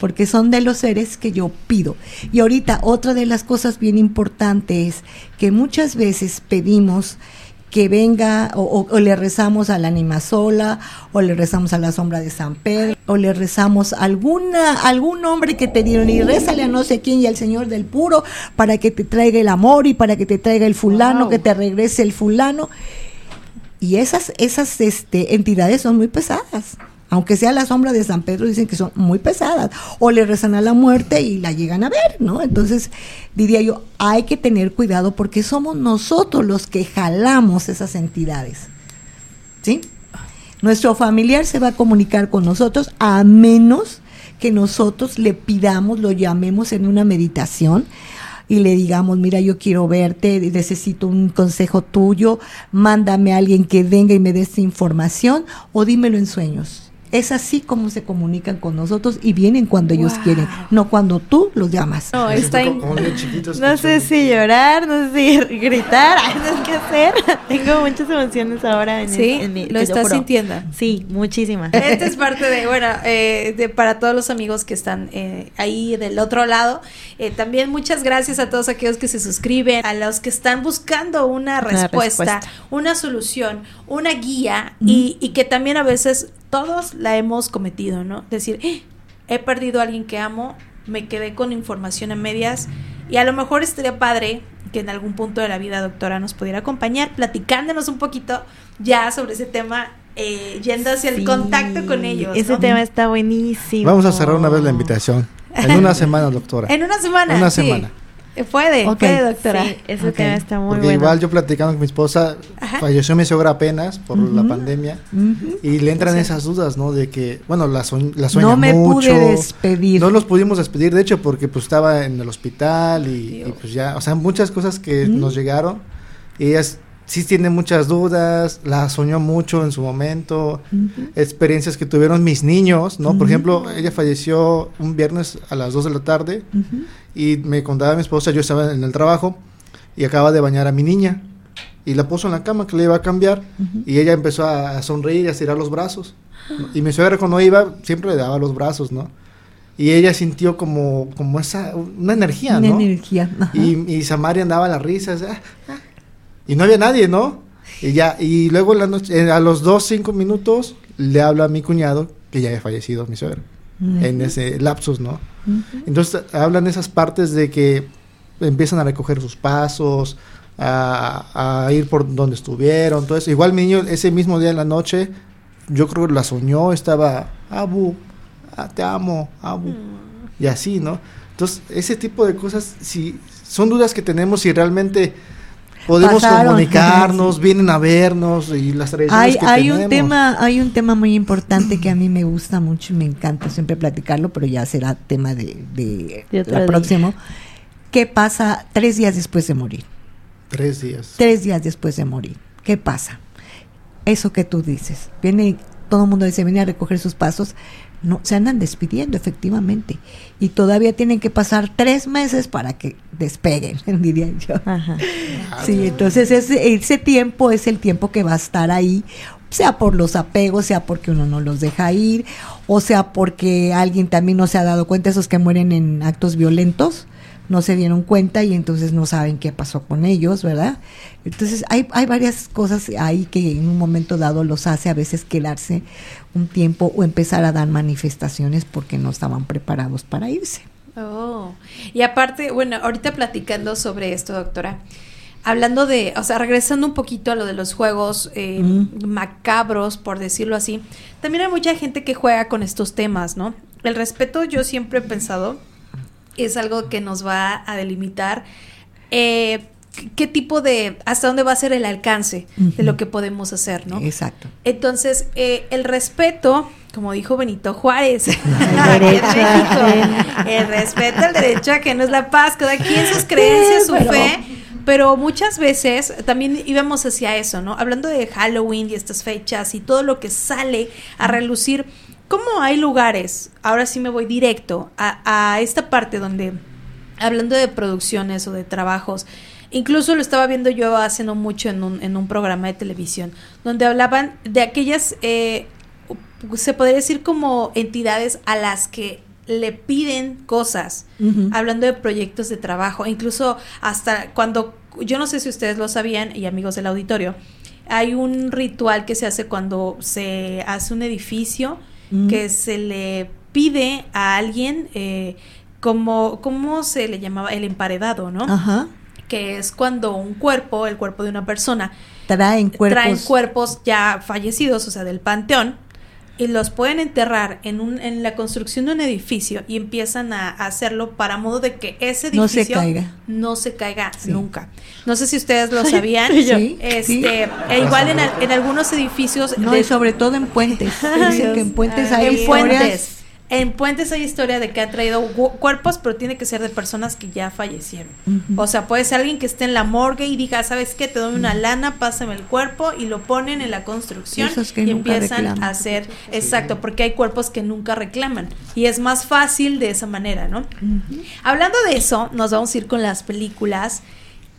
porque son de los seres que yo pido. Y ahorita otra de las cosas bien importantes es que muchas veces pedimos que venga o, o- o le rezamos a la anima sola o le rezamos a la sombra de San Pedro o le rezamos a alguna algún nombre que te dieron y rézale a no sé quién y al Señor del puro para que te traiga el amor y para que te traiga el fulano, Wow. que te regrese el fulano. Y esas, esas este, entidades son muy pesadas. Aunque sea la sombra de San Pedro, dicen que son muy pesadas. O le rezan a la muerte y la llegan a ver, ¿no? Entonces, diría yo, hay que tener cuidado porque somos nosotros los que jalamos esas entidades. ¿Sí? Nuestro familiar se va a comunicar con nosotros a menos que nosotros le pidamos, lo llamemos en una meditación y le digamos, mira, yo quiero verte, necesito un consejo tuyo, mándame a alguien que venga y me dé esta información o dímelo en sueños. Es así como se comunican con nosotros y vienen cuando ellos quieren, no cuando tú los llamas. No, está in- No sé si llorar, no sé si gritar, no sé qué hacer. Tengo muchas emociones ahora en, Sí, en mi- lo estás sintiendo. Sí, muchísimas. Esta es parte de, bueno, eh, de, para todos los amigos que están eh, ahí del otro lado. Eh, también muchas gracias a todos aquellos que se suscriben, a los que están buscando una respuesta, respuesta. una solución, una guía y, y que también a veces todos la hemos cometido, ¿no? Decir, "Eh, he perdido a alguien que amo, me quedé con información a medias y a lo mejor estaría padre que en algún punto de la vida, doctora, nos pudiera acompañar, platicándonos un poquito ya sobre ese tema, eh, yendo hacia el Sí, contacto con ellos. Ese ¿no? tema está buenísimo. Vamos a cerrar una vez la invitación. En una semana, doctora. En una semana. Una sí. semana. Puede, Ok. puede, doctora. Sí, ese Ok. tema está muy Porque bueno. igual yo platicando con mi esposa, Ajá. falleció mi suegra apenas por la pandemia. Y le entran esas dudas, ¿no? De que, bueno, la, soñ- la sueña No me mucho. pude despedir. No los pudimos despedir, de hecho, porque pues estaba en el hospital y, y, pues ya, o sea, muchas cosas que nos llegaron. Y ella sí tiene muchas dudas, la soñó mucho en su momento, Ujú. experiencias que tuvieron mis niños, ¿no? Por Ujú. ejemplo, ella falleció un viernes a las 2 de la tarde Ujú. y me contaba mi esposa, yo estaba en el trabajo y acaba de bañar a mi niña y la puso en la cama que le iba a cambiar y ella empezó a, a sonreír y a estirar los brazos. ¿no? Y mi suegra cuando iba siempre le daba los brazos, ¿no? Y ella sintió como, como esa, una energía, Una ¿no? energía. ajá. Y, y Samaria andaba a las risas. ah, ah. Y no había nadie, ¿no? Y ya, y luego la noche, eh, a los dos, cinco minutos, le habla a mi cuñado que ya había fallecido mi suegro. En ese lapsus, ¿no? Entonces hablan esas partes de que empiezan a recoger sus pasos, a, a ir por donde estuvieron, todo eso. Igual mi niño ese mismo día en la noche, yo creo que la soñó, estaba, Abu, ah, te amo, Abu. Y así, ¿no? Entonces, ese tipo de cosas, si son dudas que tenemos si realmente podemos Pasaron. comunicarnos, vienen a vernos y las tradiciones Hay, que hay tenemos. un tema, hay un tema muy importante que a mí me gusta mucho y me encanta siempre platicarlo, pero ya será tema de, de, De la día. próximo. ¿Qué pasa tres días después de morir? Tres días. Tres días después de morir. ¿Qué pasa? Eso que tú dices. Viene, todo el mundo dice, viene a recoger sus pasos. No, se andan despidiendo, efectivamente. Y todavía tienen que pasar tres meses para que despeguen, diría yo. Ajá. Sí, entonces ese, ese tiempo es el tiempo que va a estar ahí, sea por los apegos, sea porque uno no los deja ir, o sea porque alguien también no se ha dado cuenta, esos que mueren en actos violentos, no se dieron cuenta y entonces no saben qué pasó con ellos, ¿verdad? Entonces hay, hay varias cosas ahí que en un momento dado los hace a veces quedarse un tiempo o empezar a dar manifestaciones porque no estaban preparados para irse. Oh, y aparte, bueno, ahorita platicando sobre esto, doctora, hablando de, o sea, regresando un poquito a lo de los juegos eh, Mm. macabros, por decirlo así, también hay mucha gente que juega con estos temas, ¿no? El respeto, yo siempre he pensado, es algo que nos va a delimitar eh, qué tipo de, hasta dónde va a ser el alcance de lo que podemos hacer, ¿no? Exacto. Entonces, eh, el respeto, como dijo Benito Juárez, El México, respeto al derecho a que no es la paz, cada quien sus creencias, su pero- fe, pero muchas veces también íbamos hacia eso, ¿no? Hablando de Halloween y estas fechas y todo lo que sale a relucir, ¿cómo hay lugares? Ahora sí me voy directo a, a esta parte donde, hablando de producciones o de trabajos, Incluso lo estaba viendo yo hace no mucho en un, en un programa de televisión, donde hablaban de aquellas, eh, se podría decir como entidades a las que le piden cosas, hablando de proyectos de trabajo, incluso hasta cuando, yo no sé si ustedes lo sabían y amigos del auditorio, hay un ritual que se hace cuando se hace un edificio Mm. que se le pide a alguien eh, como, ¿cómo se le llamaba? El emparedado, ¿no? Ajá. que es cuando un cuerpo, el cuerpo de una persona, Traen cuerpos. traen cuerpos ya fallecidos, o sea, del panteón, y los pueden enterrar en, un, en la construcción de un edificio y empiezan a, a hacerlo para modo de que ese No se edificio caiga. no se caiga Sí. nunca. No sé si ustedes lo sabían. Sí, sí. Este, e igual en, en algunos edificios No, de- y sobre todo en puentes. Dicen que en puentes hay en historias. puentes. En puentes hay historia de que ha traído cuerpos, pero tiene que ser de personas que ya fallecieron. O sea, puede ser alguien que esté en la morgue y diga, ¿sabes qué? Te doy una lana, pásame el cuerpo y lo ponen en la construcción Esos que y empiezan reclaman. a hacer, exacto, porque hay cuerpos que nunca reclaman y es más fácil de esa manera, ¿no? Hablando de eso, nos vamos a ir con las películas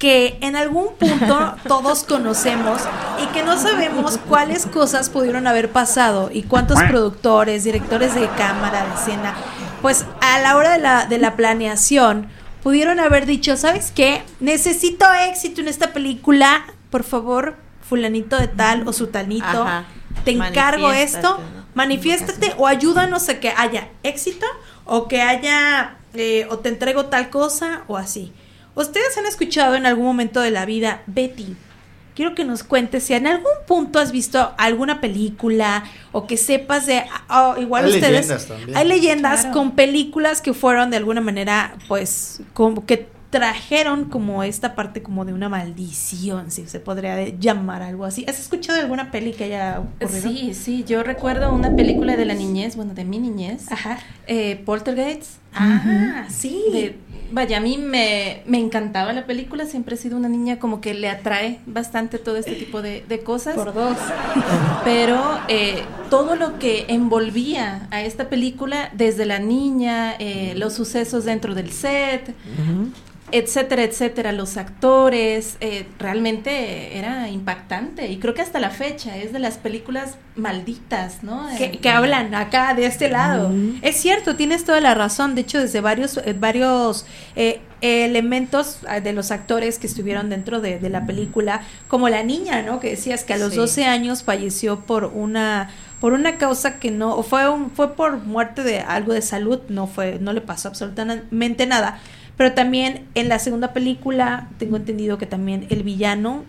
que en algún punto todos conocemos y que no sabemos cuáles cosas pudieron haber pasado y cuántos productores, directores de cámara, de escena, pues a la hora de la, de la planeación pudieron haber dicho, ¿sabes qué? Necesito éxito en esta película, por favor, fulanito de tal o sutanito, Ajá. te encargo esto, ¿no? manifiéstate o ayúdanos a que haya éxito o que haya eh, o te entrego tal cosa o así. Ustedes han escuchado en algún momento de la vida, Betty, quiero que nos cuentes si en algún punto has visto alguna película o que sepas de, oh, igual Hay ustedes, leyendas también. hay leyendas Claro. con películas que fueron de alguna manera, pues, como que trajeron como esta parte como de una maldición, si se podría llamar algo así. ¿Has escuchado de alguna peli que haya ocurrido? Sí, sí, yo recuerdo una película de la niñez, bueno, de mi niñez, Ajá. eh, Poltergeist. Ah, sí. De- vaya, a mí me, me encantaba la película, siempre he sido una niña como que le atrae bastante todo este tipo de, de cosas. Por dos. Pero eh, todo lo que envolvía a esta película, desde la niña, eh, los sucesos dentro del set, etcétera, etcétera, los actores, eh, realmente era impactante y creo que hasta la fecha es de las películas malditas, ¿no? Que, Eh, que hablan acá de este lado. Es cierto, tienes toda la razón. De hecho, desde varios, eh, varios eh, elementos eh, de los actores que estuvieron dentro de, de la película, como la niña, ¿no? Que decías que a los Sí. 12 años falleció por una por una causa que no o fue un, fue por muerte de algo de salud, no fue no le pasó absolutamente nada. Pero también en la segunda película tengo entendido que también el villano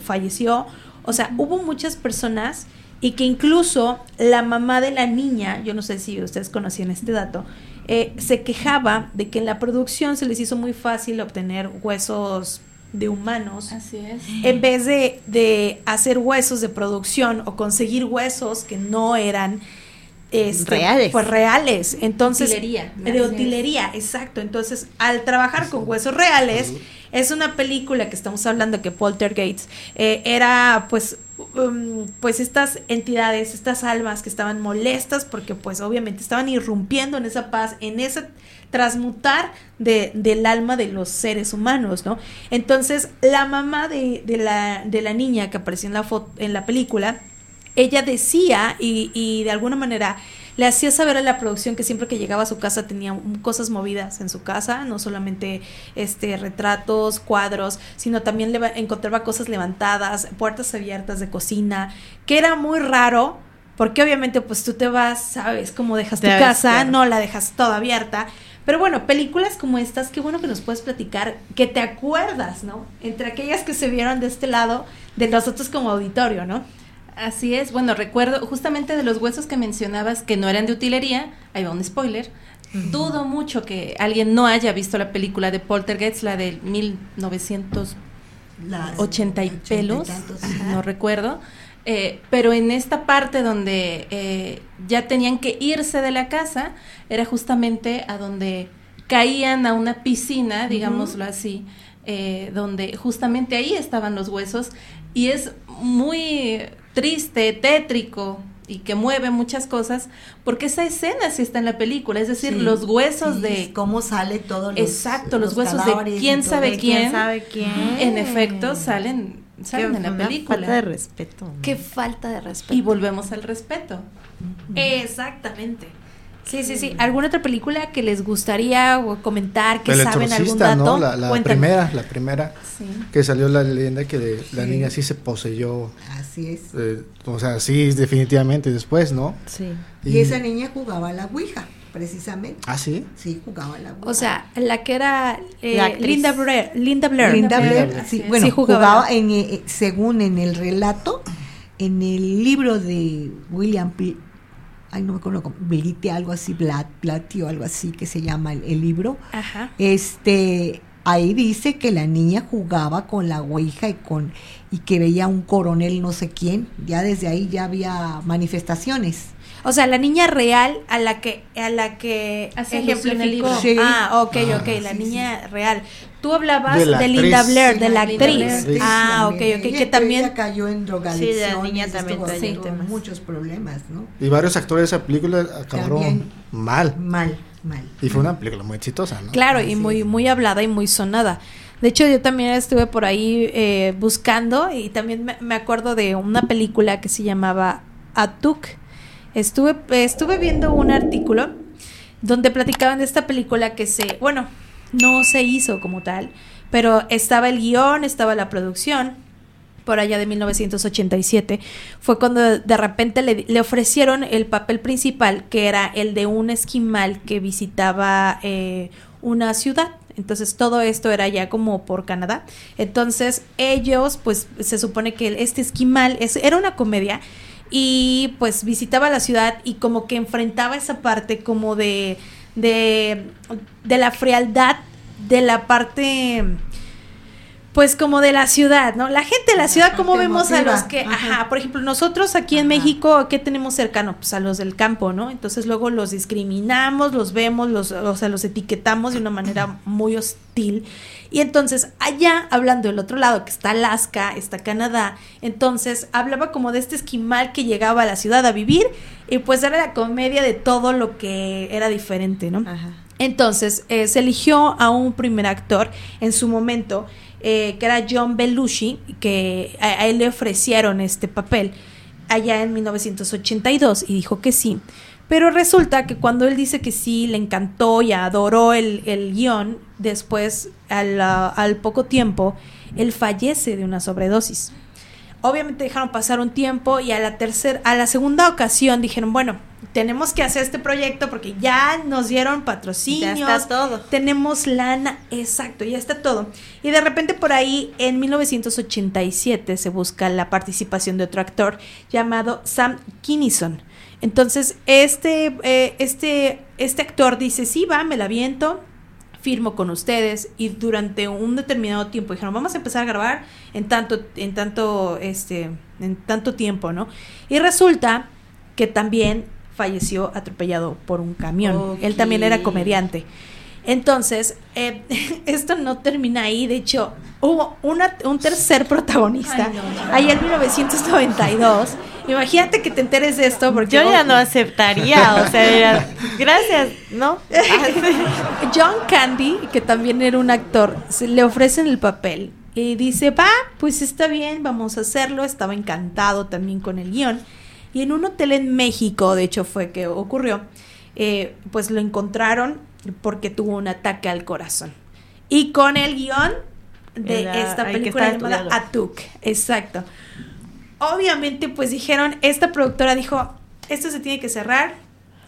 falleció. O sea, hubo muchas personas y que incluso la mamá de la niña, yo no sé si ustedes conocían este dato, eh, se quejaba de que en la producción se les hizo muy fácil obtener huesos de humanos Así es. en vez de, de hacer huesos de producción o conseguir huesos que no eran este, Reales. pues reales entonces Utilería. de utilería exacto entonces al trabajar con huesos reales es una película que estamos hablando que Poltergeist eh, era pues um, pues estas entidades estas almas que estaban molestas porque pues obviamente estaban irrumpiendo en esa paz en ese transmutar de, del alma de los seres humanos, ¿no? Entonces, la mamá de, de la, de la niña que apareció en la, foto, en la película, ella decía y, y de alguna manera le hacía saber a la producción que siempre que llegaba a su casa tenía cosas movidas en su casa, no solamente este retratos, cuadros, sino también leva- encontraba cosas levantadas, puertas abiertas de cocina, que era muy raro, porque obviamente pues tú te vas, sabes cómo dejas tu casa, claro. no la dejas toda abierta. Pero bueno, películas como estas, qué bueno que nos puedes platicar, que te acuerdas, ¿no? Entre aquellas que se vieron de este lado, de nosotros como auditorio, ¿no? Así es, bueno, recuerdo justamente de los huesos que mencionabas que no eran de utilería, ahí va un spoiler. Dudo mucho que alguien no haya visto la película de Poltergeist, la del 1980 Las- y pelos, no recuerdo. Eh, pero en esta parte donde eh, ya tenían que irse de la casa, era justamente a donde caían a una piscina, digámoslo así, eh, donde justamente ahí estaban los huesos y es muy triste, tétrico y que mueve muchas cosas, porque esa escena sí está en la película, es decir, Sí, los huesos sí, de... cómo sale todo los, Exacto, los huesos de quién sabe quién. ¿Quién sabe quién? En efecto, salen, salen en la película. Falta de respeto. Qué falta de respeto. Y volvemos al respeto. Exactamente. Sí, sí, sí. ¿Alguna otra película que les gustaría o comentar, que El saben algún dato? ¿no? La, la primera, la primera Sí. que salió la leyenda que de- la Sí. niña sí se poseyó, Así es. eh, o sea, sí, definitivamente después, ¿no? Sí. Y esa niña jugaba a la Ouija, precisamente. Ah, sí. Sí, jugaba a la Ouija. O sea, la que era eh, La. Linda Blair. Linda Blair. Linda Blair, sí, bueno, Sí, jugaba. jugaba, en, eh, según en el relato, en el libro de William, Bl- ay no me acuerdo, cómo, Blitte, algo así, Blat, Blatty o algo así que se llama el, el libro, Ajá. este, ahí dice que la niña jugaba con la ouija y con y que veía un coronel no sé quién, ya desde ahí ya había manifestaciones. O sea, la niña real a la que a la que ejemplificó. libro. Sí. Ah, ok, Ah, ok, la sí, niña real. Tú hablabas De de, la Linda actriz. Blair, de Sí, la Linda actriz. Blair. Ah, ok, ok, Ella- que también ella cayó en drogadicción. Sí, la niña también tuvo temas. muchos problemas, ¿no? Y varios actores de esa película acabaron También. mal. Mal, mal. Y fue una película muy exitosa, ¿no? Claro, y muy, muy hablada y muy sonada. De hecho, yo también estuve por ahí eh, buscando y también me, me acuerdo de una película que se llamaba Atuk. Estuve, estuve viendo un artículo donde platicaban de esta película que se, bueno, no se hizo como tal, pero estaba el guion, estaba la producción, por allá de 1987, fue cuando de repente le, le ofrecieron el papel principal, que era el de un esquimal que visitaba eh, una ciudad. Entonces todo esto era ya como por Canadá. Entonces ellos, pues se supone que este esquimal es, era una comedia y pues visitaba la ciudad y como que enfrentaba esa parte como de, de, de la frialdad de la parte pues como de la ciudad, ¿no? La gente de la ciudad, ¿cómo vemos a los que, Ajá. ajá, por ejemplo, nosotros aquí en Ajá. México, ¿qué tenemos cercano? Pues a los del campo, ¿no? Entonces luego los discriminamos, los vemos, los, o sea, los etiquetamos de una manera muy hostil. Y entonces allá, hablando del otro lado, que está Alaska, está Canadá, entonces hablaba como de este esquimal que llegaba a la ciudad a vivir y pues era la comedia de todo lo que era diferente, ¿no? Ajá. Entonces, eh, se eligió a un primer actor en su momento, eh, que era John Belushi, que a, él le ofrecieron este papel allá en 1982 y dijo que sí. Pero resulta que cuando él dice que sí, le encantó y adoró el, el guion, después, al, ah, al poco tiempo, él fallece de una sobredosis. Obviamente dejaron pasar un tiempo y a la tercera, a la segunda ocasión dijeron, bueno, tenemos que hacer este proyecto porque ya nos dieron patrocinios, Ya está todo. tenemos lana, exacto, ya está todo. Y de repente por ahí en 1987 se busca la participación de otro actor llamado Sam Kinison. Entonces este, eh, este, este actor dice, sí, va, me la viento, firmo con ustedes y durante un determinado tiempo dijeron vamos a empezar a grabar en tanto en tanto este en tanto tiempo no y resulta que también falleció atropellado por un camión él también era comediante entonces eh, esto no termina ahí de hecho hubo una, un tercer protagonista ahí en 1992 imagínate que te enteres de esto porque Yo ya no aceptaría, o sea, gracias, ¿no? John Candy, que también era un actor, se le ofrecen el papel y dice, va, pues está bien, vamos a hacerlo. Estaba encantado también con el guion. Y en un hotel en México, de hecho fue que ocurrió, eh, pues lo encontraron porque tuvo un ataque al corazón. Y con el guion de Era- esta película llamada estudiado. Atuk, exacto. Obviamente, pues dijeron, esta productora dijo, esto se tiene que cerrar,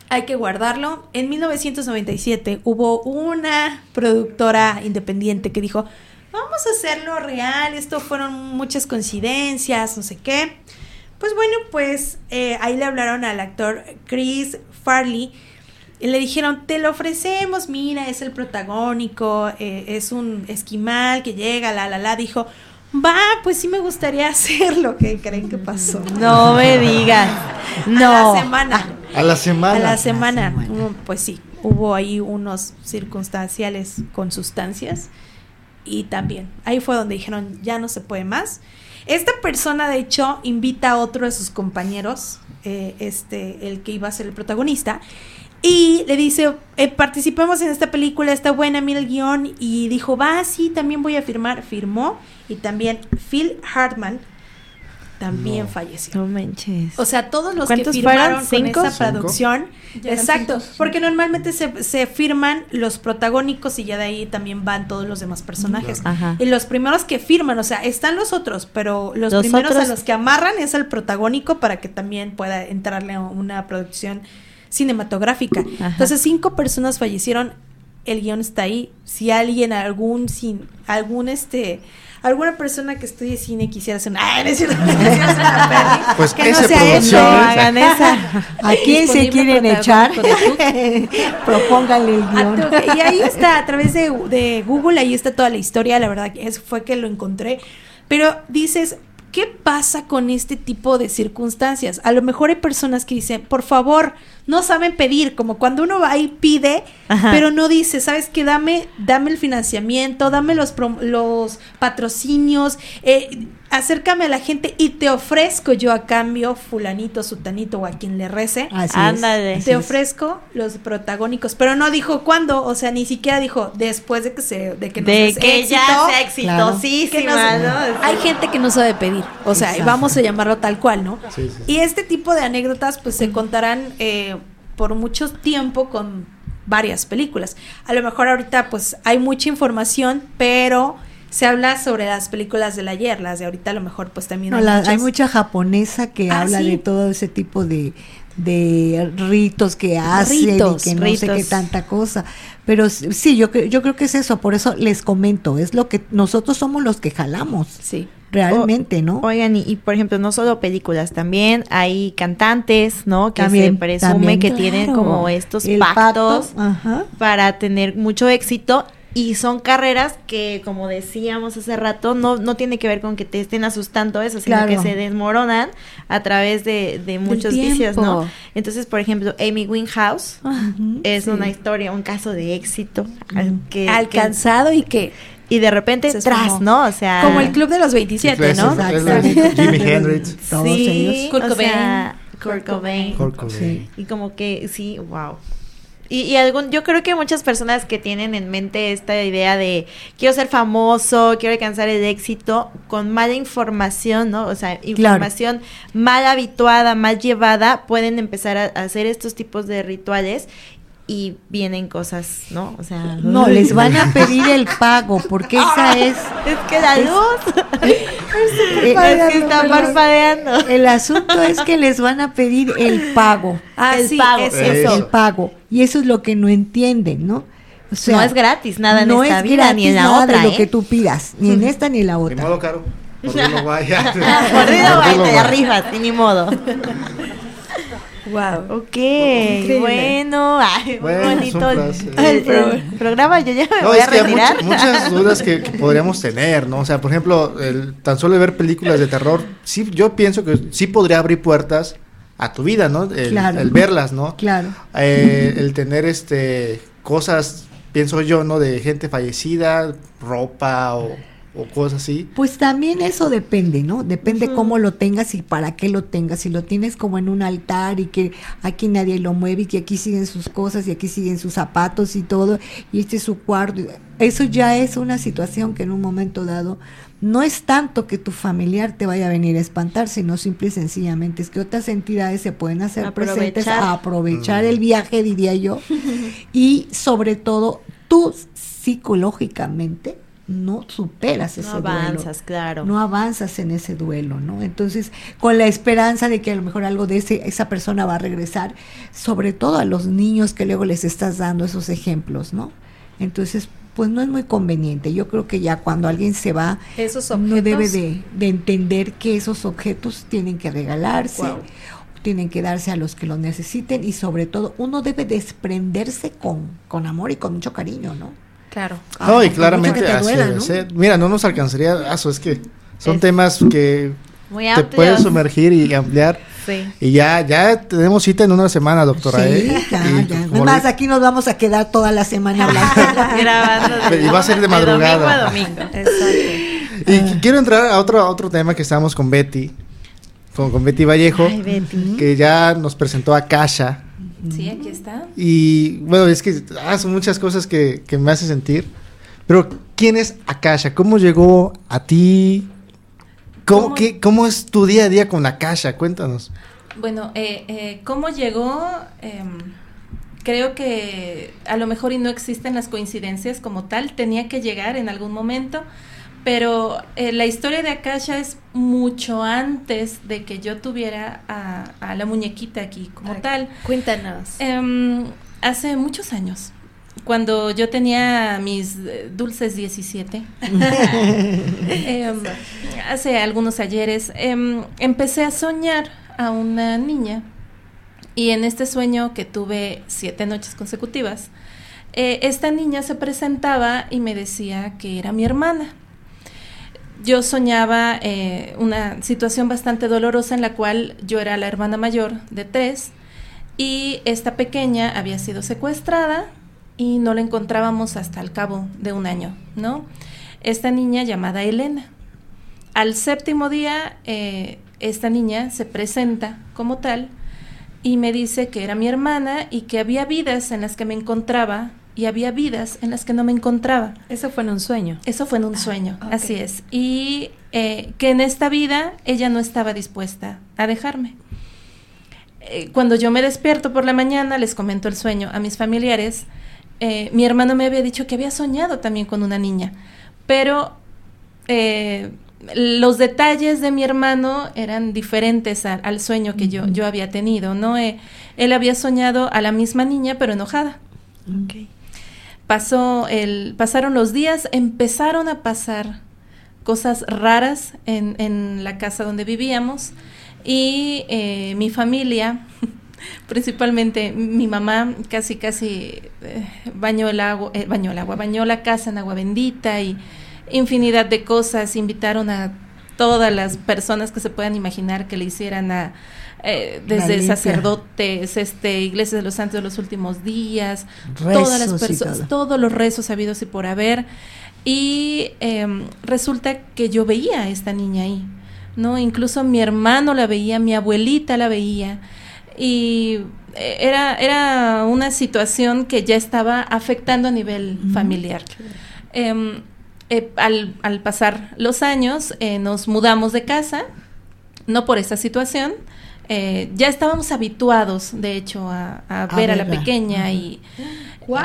hay que guardarlo. En 1997 hubo una productora independiente que dijo, vamos a hacerlo real, esto fueron muchas coincidencias, no sé qué. Pues bueno, pues eh, ahí le hablaron al actor Chris Farley y le dijeron, te lo ofrecemos, mira, es el protagónico, eh, es un esquimal que llega, la, la, la, dijo, va, pues sí me gustaría hacerlo, ¿qué creen que pasó? No me digas. A No. la semana. A la semana. A la semana. semana. Hubo, Pues sí, hubo ahí unos circunstanciales con sustancias y también ahí fue donde dijeron ya no se puede más. Esta persona de hecho invita a otro de sus compañeros, eh, este, el que iba a ser el protagonista, y le dice, eh, participemos en esta película, está buena, mira el guion, y dijo, va, sí, también voy a firmar, firmó, y también Phil Hartman también falleció. No manches. O sea, todos los que ¿Cuántos firmaron fueron? con esa producción. Exacto, cinco. porque normalmente se, se firman los protagónicos y ya de ahí también van todos los demás personajes. Ajá. Y los primeros que firman, o sea, están los otros, pero los, Los primeros otros- a los que amarran es al protagónico para que también pueda entrarle a una producción cinematográfica. Ajá. Entonces, cinco personas fallecieron, el guion está ahí. Si alguien, algún, sin, algún este... Alguna persona que estudie cine quisiera hacer una... ¡Ay, no es cierto! Quisiera hacer una peli, Pues que no sea eso. No hagan esa. ¿A quién se quieren echar? Propónganle el guion. tu- y ahí está, a través de, de Google, ahí está toda la historia, la verdad que es, fue que lo encontré. Pero dices, ¿qué pasa con este tipo de circunstancias? A lo mejor hay personas que dicen, por favor, no saben pedir, como cuando uno va y pide, Ajá. pero no dice, ¿sabes qué? Dame, dame el financiamiento, dame los, prom- los patrocinios, eh, acércame a la gente y te ofrezco yo a cambio, fulanito, sutanito o a quien le rece. Así es, Ándale. así Te es. ofrezco los protagónicos, pero no dijo cuándo, o sea, ni siquiera dijo después de que se de que nos De que éxito, ya sea exitosísima, nos- ¿no? Hay gente que no sabe pedir, o sea, Exacto. vamos a llamarlo tal cual, ¿no? Sí, sí. Y este tipo de anécdotas pues se contarán eh, por mucho tiempo con varias películas. A lo mejor ahorita pues hay mucha información, pero se habla sobre las películas del ayer, las de ahorita a lo mejor pues también No, hay la- hay muchas. mucha japonesa que Ah, habla sí. de todo ese tipo de, de ritos que hace Ritos, y que no sé qué tanta cosa. Pero sí, yo, yo creo que es eso, por eso les comento, es lo que nosotros somos los que jalamos, Sí. realmente, ¿no? Oigan, y, y, por ejemplo, no solo películas, también hay cantantes, ¿no? Que También, se presume también. que tienen como estos El pactos pacto, para tener mucho éxito. Y son carreras que, como decíamos hace rato, no, no tiene que ver con que te estén asustando eso, sino Claro. que se desmoronan a través de, de muchos vicios, ¿no? Entonces, por ejemplo, Amy Winehouse Ujú, es sí. una historia, un caso de éxito al que, Alcanzado y que y de repente Se tras, sumó. ¿no? O sea, como el club de los 27, Es- ¿no? Jimi Hendrix. Todos sí, ellos. Kurt o Cobain. sea, Kurt Cobain. Kurt Cobain. Sí. Y como que, sí, wow. Y, y algún, yo creo que muchas personas que tienen en mente esta idea de quiero ser famoso, quiero alcanzar el éxito, con mala información, ¿no? O sea, información mal habituada, mal llevada, pueden empezar a, a hacer estos tipos de rituales y vienen cosas, ¿no? O sea, No, les van a pedir el pago, porque esa es... es que la Es- luz eh, es que está parpadeando. El asunto es que les van a pedir el pago. Ah, El sí, pago. es Eso. El pago. Y eso es lo que no entienden, ¿no? O sea, no es gratis nada en no esta es vida ni en la gratis nada otra, de lo ¿eh? que tú pidas, ni en esta ni en la Ni otra. modo, Caro. Por. Mordido, Por Dilo te arribas, y ni modo. Wow. Ok, Increíble. bueno, ay, Bueno, bonito el, programa. Yo ya me No, voy es a que hay retirar. mucha- muchas dudas que, que podríamos tener, ¿no? O sea, por ejemplo, el, tan solo ver películas de terror, sí, yo pienso que sí podría abrir puertas a tu vida, ¿no? El, Claro. el verlas, ¿no? Claro. Eh, el tener este cosas, pienso yo, ¿no? De gente fallecida, ropa o, o cosas así. Pues también eso depende, ¿no? Depende cómo lo tengas y para qué lo tengas. Si lo tienes como en un altar y que aquí nadie lo mueve y que aquí siguen sus cosas y aquí siguen sus zapatos y todo, y este es su cuarto. Eso ya es una situación que en un momento dado no es tanto que tu familiar te vaya a venir a espantar, sino simple y sencillamente es que otras entidades se pueden hacer presentes Aprovechar. a aprovechar el viaje, diría yo, y sobre todo tú psicológicamente no superas ese No duelo. avanzas, claro. No avanzas en ese duelo, ¿no? Entonces, con la esperanza de que a lo mejor algo de ese, esa persona va a regresar, sobre todo a los niños que luego les estás dando esos ejemplos, ¿no? Entonces, pues no es muy conveniente. Yo creo que ya cuando alguien se va, Esos no debe de, de entender que esos objetos tienen que regalarse, tienen que darse a los que lo necesiten y sobre todo uno debe desprenderse con, con amor y con mucho cariño, ¿no? Claro. No, y claramente así duela, debe ¿no? ser. Mira, no nos alcanzaría, eso es que son Es- temas que Muy te puedes sumergir y ampliar. Sí. Y ya, ya tenemos cita en una semana, doctora. Sí, ¿eh? ya, ya. Además, le- aquí nos vamos a quedar toda la semana. Grabando. Y va a ser de madrugada. domingo a domingo. Exacto. Y qu- quiero entrar a otro, a otro tema que estábamos con Betty, con, con Betty Vallejo, Ay, Betty. que ya nos presentó a Kasha. Sí, aquí está. Y bueno, es que ah, son muchas cosas que, que me hace sentir. Pero, ¿quién es Akasha? ¿Cómo llegó a ti? ¿Cómo, ¿Cómo? qué- cómo es tu día a día con Akasha? Cuéntanos. Bueno, eh, eh, ¿cómo llegó? Em, creo que a lo mejor y no existen las coincidencias como tal, tenía que llegar en algún momento, pero eh, la historia de Akasha es mucho antes de que yo tuviera a, a la muñequita aquí como tal. Cuéntanos. Em, hace muchos años, cuando yo tenía mis eh, dulces 17, em, hace algunos ayeres, em, empecé a soñar a una niña y en este sueño que tuve siete noches consecutivas, eh, esta niña se presentaba y me decía que era mi hermana. Yo soñaba eh, una situación bastante dolorosa en la cual yo era la hermana mayor de tres y esta pequeña había sido secuestrada y no la encontrábamos hasta el cabo de un año, ¿no? Esta niña llamada Elena. Al séptimo día, eh, esta niña se presenta como tal y me dice que era mi hermana y que había vidas en las que me encontraba y había vidas en las que no me encontraba. Eso fue en un sueño. Eso fue en un sueño, ok. así es. Y eh, que en esta vida ella no estaba dispuesta a dejarme. Eh, cuando yo me despierto por la mañana, les comento el sueño a mis familiares. eh, mi hermano me había dicho que había soñado también con una niña, pero los detalles de mi hermano eran diferentes a- al sueño que yo, yo había tenido, ¿no? Él había soñado a la misma niña, pero enojada. Pasó el, pasaron los días, empezaron a pasar cosas raras en, en la casa donde vivíamos y eh, mi familia, principalmente mi mamá, casi casi eh, bañó el agua, eh, bañó el agua, bañó la casa en agua bendita y infinidad de cosas, invitaron a todas las personas que se puedan imaginar que le hicieran a eh, desde sacerdotes, este, iglesias de los santos de los últimos días, todas las Rezos personas, todo. todos los rezos habidos y por haber. Y em, resulta que yo veía a esta niña ahí, ¿no? Incluso mi hermano la veía, mi abuelita la veía. y eh, era, era una situación que ya estaba afectando a nivel familiar. Em, eh, al, al, pasar los años, nos mudamos de casa, no por esa situación. Eh, ya estábamos habituados, de hecho, a, a ver a la pequeña y... Wow.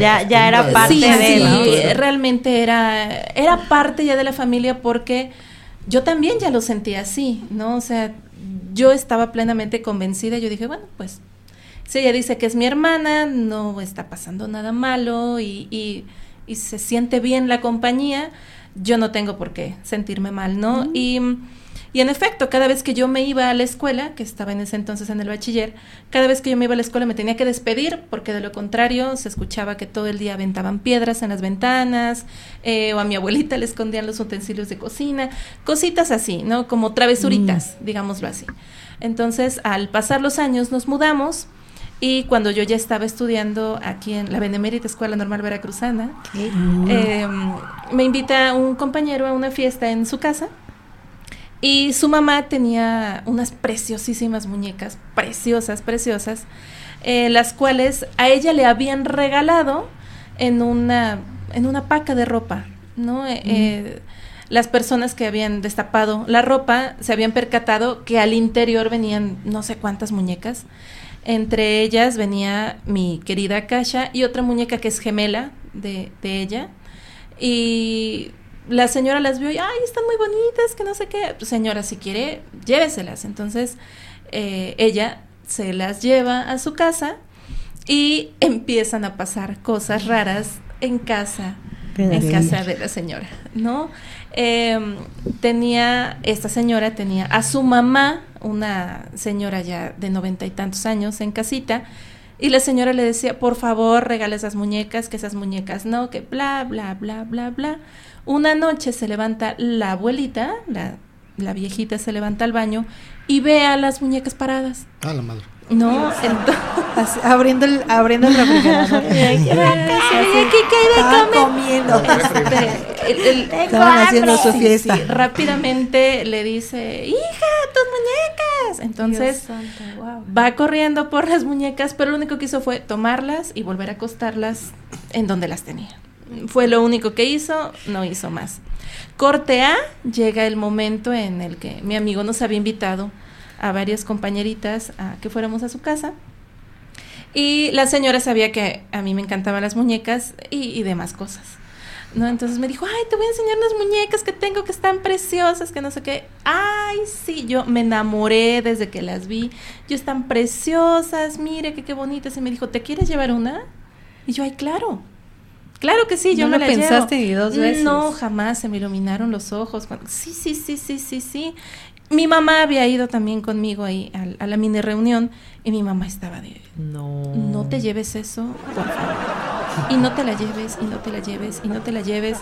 ya, ya era parte sí, de sí, realmente era, era parte ya de la familia porque yo también ya lo sentía así, ¿no? O sea, yo estaba plenamente convencida, yo dije, bueno, pues si ella dice que es mi hermana, no está pasando nada malo y, y, y se siente bien la compañía, yo no tengo por qué sentirme mal, ¿no? Y, y, en efecto, cada vez que yo me iba a la escuela, que estaba en ese entonces en el bachiller, cada vez que yo me iba a la escuela me tenía que despedir, porque de lo contrario se escuchaba que todo el día aventaban piedras en las ventanas, eh, o a mi abuelita le escondían los utensilios de cocina, cositas así, ¿no? Como travesuritas, mm. digámoslo así. Entonces, al pasar los años nos mudamos, y cuando yo ya estaba estudiando aquí en la Benemérita Escuela Normal Veracruzana, eh, me invita un compañero a una fiesta en su casa. Y su mamá tenía unas preciosísimas muñecas, preciosas, preciosas, eh, las cuales a ella le habían regalado en una, en una paca de ropa, ¿no? Eh, eh, las personas que habían destapado la ropa se habían percatado que al interior venían no sé cuántas muñecas. Entre ellas venía mi querida Kasha y otra muñeca que es gemela de, de ella. Y la señora las vio y, ay, están muy bonitas, que no sé qué. Pues, señora, si quiere, lléveselas. Entonces, eh, ella se las lleva a su casa y empiezan a pasar cosas raras en casa, en casa de la señora, ¿no? Eh, tenía, esta señora tenía a su mamá, una señora ya de noventa y tantos años, en casita, y la señora le decía, por favor, regale esas muñecas, que esas muñecas no, que bla, bla, bla, bla, bla. Una noche se levanta la abuelita, la, la viejita se levanta al baño y ve a las muñecas paradas. Ah, la madre. No, entonces, Así, abriendo el abriendo el refrigerador. ¿Qué de comiendo. Este, el- el- Estaban haciendo su fiesta. sí, rápidamente le dice, hija, tus muñecas. Entonces va corriendo por las muñecas, pero lo único que hizo fue tomarlas y volver a acostarlas en donde las tenía. Fue lo único que hizo, no hizo más. Corte A, llega el momento en el que mi amigo nos había invitado a varias compañeritas a que fuéramos a su casa. Y la señora sabía que a mí me encantaban las muñecas y, demás cosas. ¿no? Entonces me dijo, ay, te voy a enseñar unas muñecas que tengo que están preciosas, que no sé qué. Ay, sí, yo me enamoré desde que las vi. Yo están preciosas, mire qué bonitas. Y me dijo, ¿te quieres llevar una? Y yo, ay, claro. Claro que sí, yo ¿No me lo la pensaste llevo. ni dos veces? No, jamás se me iluminaron los ojos. cuando- Sí, sí, sí, sí, sí, sí. Mi mamá había ido también conmigo ahí a, la mini reunión y mi mamá estaba de, No. no te lleves eso, por favor. Y no te la lleves, y no te la lleves, y no te la lleves.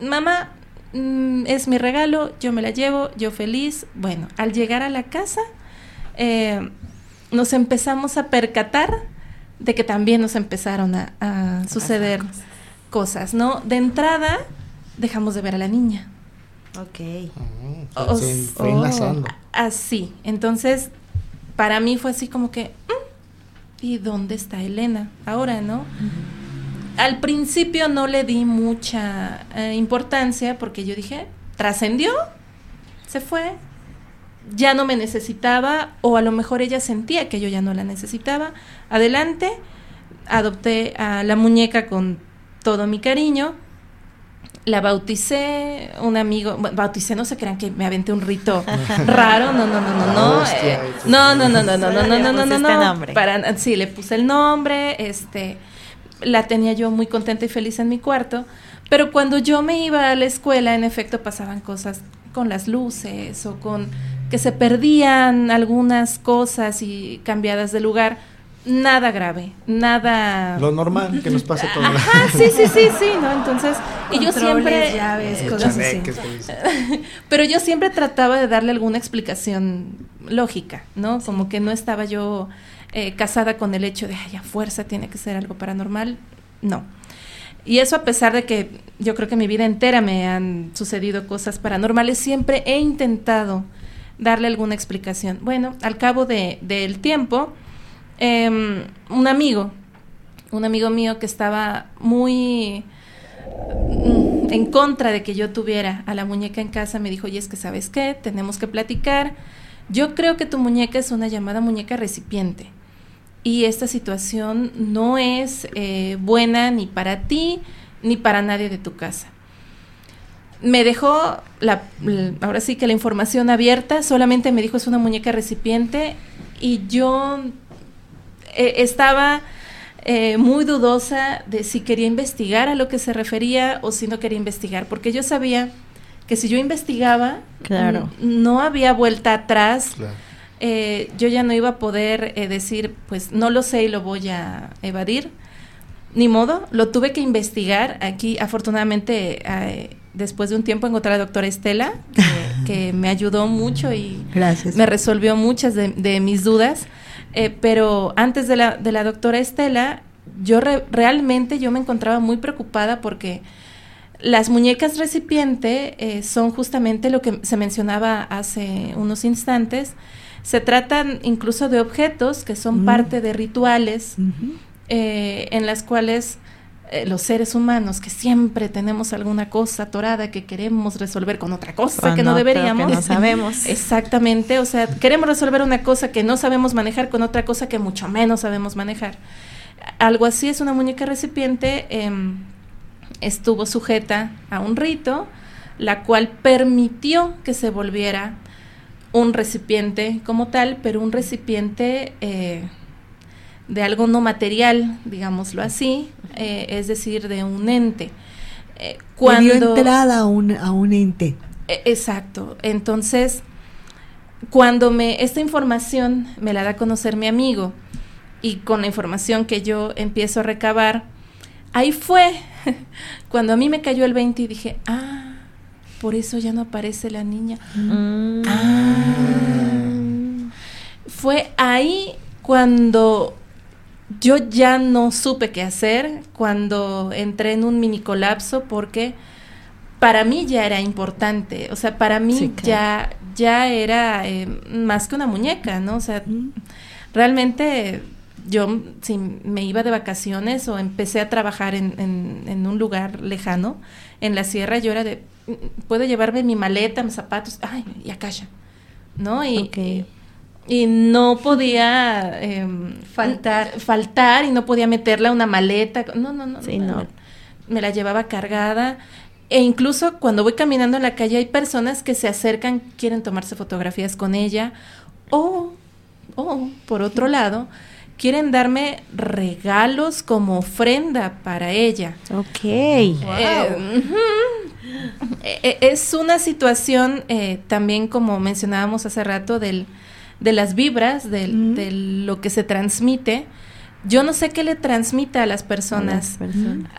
Mamá, mm, es mi regalo, yo me la llevo, yo feliz. Bueno, al llegar a la casa, eh, nos empezamos a percatar de que también nos empezaron a, a suceder cosas, ¿no? De entrada, dejamos de ver a la niña. Ok. Ah, O- se fue oh, enlazando. Así. Entonces, para mí fue así como que, "Mm, ¿y dónde está Elena? Ahora, ¿no? Al principio no le di mucha eh, importancia porque yo dije, trascendió, se fue, ya no me necesitaba o a lo mejor ella sentía que yo ya no la necesitaba. Adelante, adopté a la muñeca con todo mi cariño. La bauticé, un amigo, bueno, bauticé, no se crean que me aventé un rito raro, no, no, no, no, no, Hostia, eh, no, no, no, no, no, no, no, no, no, no, no, nombre. para, sí, le puse el nombre, este, la tenía yo muy contenta y feliz en mi cuarto, pero cuando yo me iba a la escuela, en efecto, pasaban cosas con las luces o con que se perdían algunas cosas y cambiadas de lugar, nada grave, nada... Lo normal que nos pasa a todos. Ajá, sí, sí, sí, sí, ¿no? Entonces, y yo siempre... llaves, Eh, cosas así. Pero yo siempre trataba de darle alguna explicación lógica, ¿no? Como que no estaba yo eh, casada con el hecho de, ay, a fuerza tiene que ser algo paranormal. No. Y eso a pesar de que yo creo que mi vida entera me han sucedido cosas paranormales, siempre he intentado darle alguna explicación. Bueno, al cabo de, del tiempo, em, un amigo, un amigo mío que estaba muy mm, en contra de que yo tuviera a la muñeca en casa, me dijo, oye, es que sabes qué, tenemos que platicar. Yo creo que tu muñeca es una llamada muñeca recipiente y esta situación no es eh, buena ni para ti ni para nadie de tu casa. Me dejó, la, ahora sí que la información abierta, solamente me dijo es una muñeca recipiente y yo eh, estaba eh, muy dudosa de si quería investigar a lo que se refería o si no quería investigar, porque yo sabía que si yo investigaba, claro. no había vuelta atrás. Eh, yo ya no iba a poder eh, decir, pues no lo sé y lo voy a evadir. Ni modo, lo tuve que investigar. Aquí, afortunadamente, eh, después de un tiempo encontré a la doctora Estela, que, me ayudó mucho y me resolvió muchas de, mis dudas. Pero antes de la, de la doctora Estela, yo realmente yo me encontraba muy preocupada porque las muñecas recipiente son justamente lo que se mencionaba hace unos instantes, se tratan incluso de objetos que son mm. parte de rituales eh, en las cuales eh, los seres humanos que siempre tenemos alguna cosa atorada que queremos resolver con otra cosa que no deberíamos. no sabemos. Exactamente, o sea, queremos resolver una cosa que no sabemos manejar con otra cosa que mucho menos sabemos manejar. Algo así es una muñeca recipiente, em, estuvo sujeta a un rito, la cual permitió que se volviera un recipiente como tal, pero un recipiente eh, de algo no material, digámoslo así, eh, es decir, de un ente. Eh, cuando dio entrada a un, a un ente. E, exacto. Entonces, cuando me esta información me la da a conocer mi amigo y con la información que yo empiezo a recabar, ahí fue cuando a mí me cayó el 20 y dije, ah, por eso ya no aparece la niña. Mm. Ah. Fue ahí cuando yo ya no supe qué hacer, cuando entré en un mini colapso porque para mí ya era importante, o sea, para mí ya, ya era eh, más que una muñeca, ¿no? O sea, realmente yo si me iba de vacaciones o empecé a trabajar en, en, en un lugar lejano, en la sierra, yo era de, puedo llevarme mi maleta, mis zapatos, ay, y acá ya, ¿no? Y, y, no podía em, faltar. faltar y no podía meterla a una maleta, no, no, no, no, Me, la llevaba cargada. E incluso cuando voy caminando en la calle hay personas que se acercan, quieren tomarse fotografías con ella, o, o por otro lado, quieren darme regalos como ofrenda para ella. Ok. Eh, eh, eh, es una situación eh, también, como mencionábamos hace rato, del, de las vibras, del, de lo que se transmite. Yo no sé qué le transmite a las personas,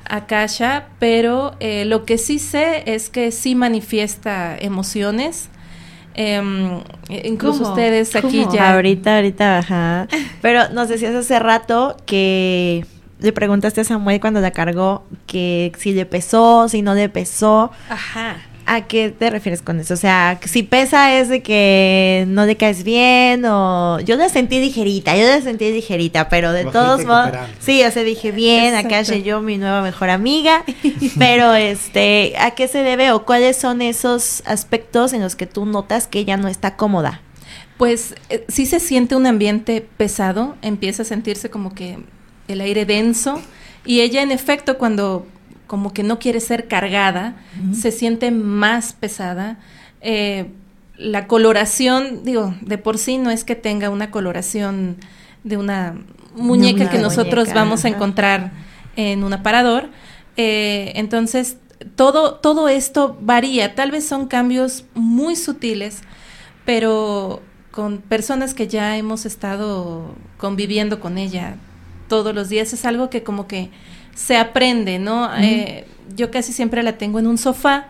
a, Kasha, pero lo que sí sé es que sí manifiesta emociones. Em, incluso ustedes aquí ya. Ahorita, ahorita, ajá. Pero nos decías hace rato que le preguntaste a Samuel cuando la cargó que si le pesó, si no le pesó. Ajá. ¿A qué te refieres con eso? O sea, si pesa es de que no le caes bien o... Yo la sentí ligerita, yo la sentí ligerita, pero de todos modos... Sí, o sea, dije bien, acá soy yo mi nueva mejor amiga, pero este, ¿a qué se debe o cuáles son esos aspectos en los que tú notas que ella no está cómoda? Pues eh, sí se siente un ambiente pesado, empieza a sentirse como que el aire denso y ella en efecto cuando como que no quiere ser cargada, se siente más pesada. Eh, la coloración, digo, de por sí no es que tenga una coloración de una muñeca que nosotros vamos a encontrar en un aparador. Eh, entonces, todo, todo esto varía. Tal vez son cambios muy sutiles, pero con personas que ya hemos estado conviviendo con ella todos los días, es algo que como que se aprende, ¿no? Eh, yo casi siempre la tengo en un sofá,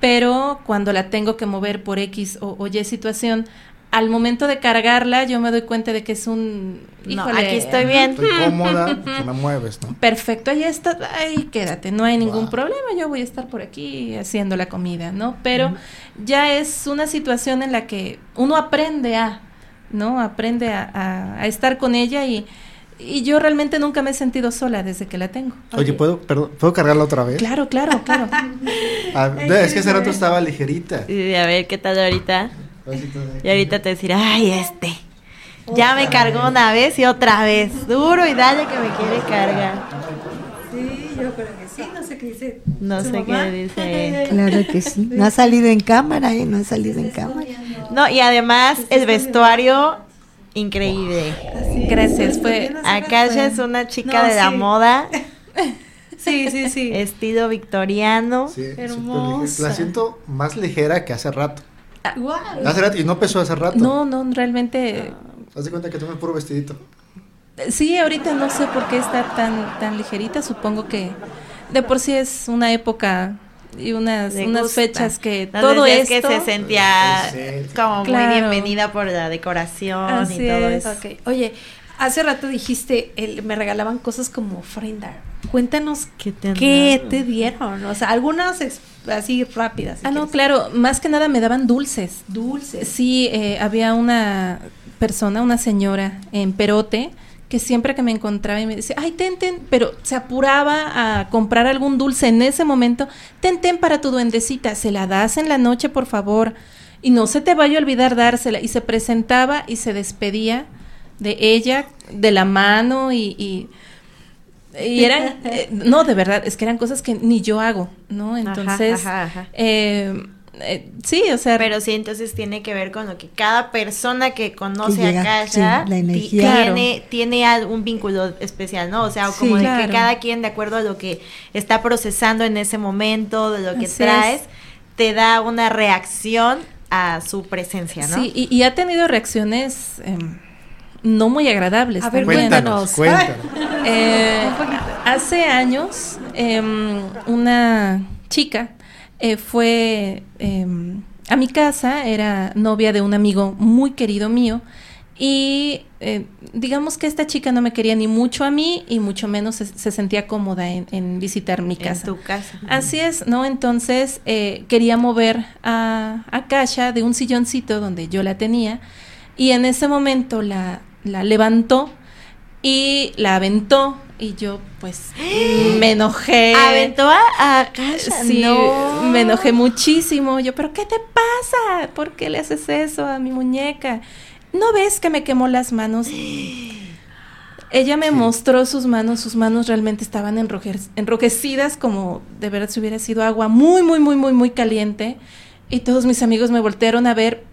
pero cuando la tengo que mover por X o, Y situación, al momento de cargarla yo me doy cuenta de que es un... No, aquí estoy bien. Estoy cómoda, que me mueves, ¿no? Perfecto, ahí está, ahí quédate, no hay ningún Wow. problema, yo voy a estar por aquí haciendo la comida, ¿no? Pero ya es una situación en la que uno aprende a, ¿no? Aprende a, a- a estar con ella y, y yo realmente nunca me he sentido sola desde que la tengo. Oye, ¿puedo, perdón, ¿puedo cargarla otra vez? Claro, claro, claro. Ah, es que hace rato estaba ligerita. Y a ver qué tal ahorita. Y ahorita te decir, ay, este. Ya me cargó una vez y otra vez. Duro y dale que me quiere cargar. Sí, yo creo que sí, no sé qué dice. No sé mamá. qué dice. Claro que sí. No ha salido en cámara, ¿eh? No ha salido en cámara. No, y además el vestuario increíble. Gracias, fue... Akasha es una chica No, de la moda, Sí, sí, sí. estilo victoriano. Sí, Hermosa. La siento más ligera que hace rato. Guau. Hace rato y no pesó hace rato. No, no, realmente... Haz de cuenta que tomé puro vestidito. Sí, ahorita no sé por qué está tan, tan ligerita, supongo que de por sí es una época y unas, Le unas gusta. fechas que todo esto... que se sentía como Claro. muy bienvenida por la decoración Así y todo es. eso. Ok, oye, hace rato dijiste, el- me regalaban cosas como ofrenda. Cuéntanos ¿Qué te qué te dieron. O sea, algunas así rápidas. si Ah, no, claro, más que nada me daban dulces. Dulces. Sí, eh, había una persona, una señora en Perote, que siempre que me encontraba y me decía, ay, ten, ten, pero se apuraba a comprar algún dulce en ese momento, ten, ten para tu duendecita, se la das en la noche, por favor, y no se te vaya a olvidar dársela. Y se presentaba y se despedía de ella, de la mano y... y y eran, eh, no, de verdad, es que eran cosas que ni yo hago, ¿no? Entonces, ajá, ajá. eh, eh, sí, o sea, Pero sí, entonces tiene que ver con lo que cada persona que conoce Que llega, a Kasha sí, la ti- energía. tiene, tiene algún vínculo especial, ¿no? O sea, como Sí, de que claro. cada quien, de acuerdo a lo que está procesando en ese momento, de lo que Así traes, es. te da una reacción a su presencia, ¿no? Sí, y, y ha tenido reacciones em, no muy agradables. A ver, cuéntanos. Eh, hace años, em, una chica eh, fue em, a mi casa, era novia de un amigo muy querido mío, y eh, digamos que esta chica no me quería ni mucho a mí y mucho menos se, se sentía cómoda en, en visitar mi En casa. tu casa. Así es, ¿no? Entonces eh, quería mover a, a Kasha de un silloncito donde yo la tenía y en ese momento la, la levantó y la aventó y yo pues me enojé. Aventó a, a Kasha, Sí, no. me enojé muchísimo. Yo, ¿pero qué te pasa? ¿Por qué le haces eso a mi muñeca? ¿No ves que me quemó las manos? Ella me mostró sus manos, sus manos realmente estaban enroje- enrojecidas como de verdad si hubiera sido agua muy, muy, muy, muy, muy caliente. Y todos mis amigos me voltearon a ver,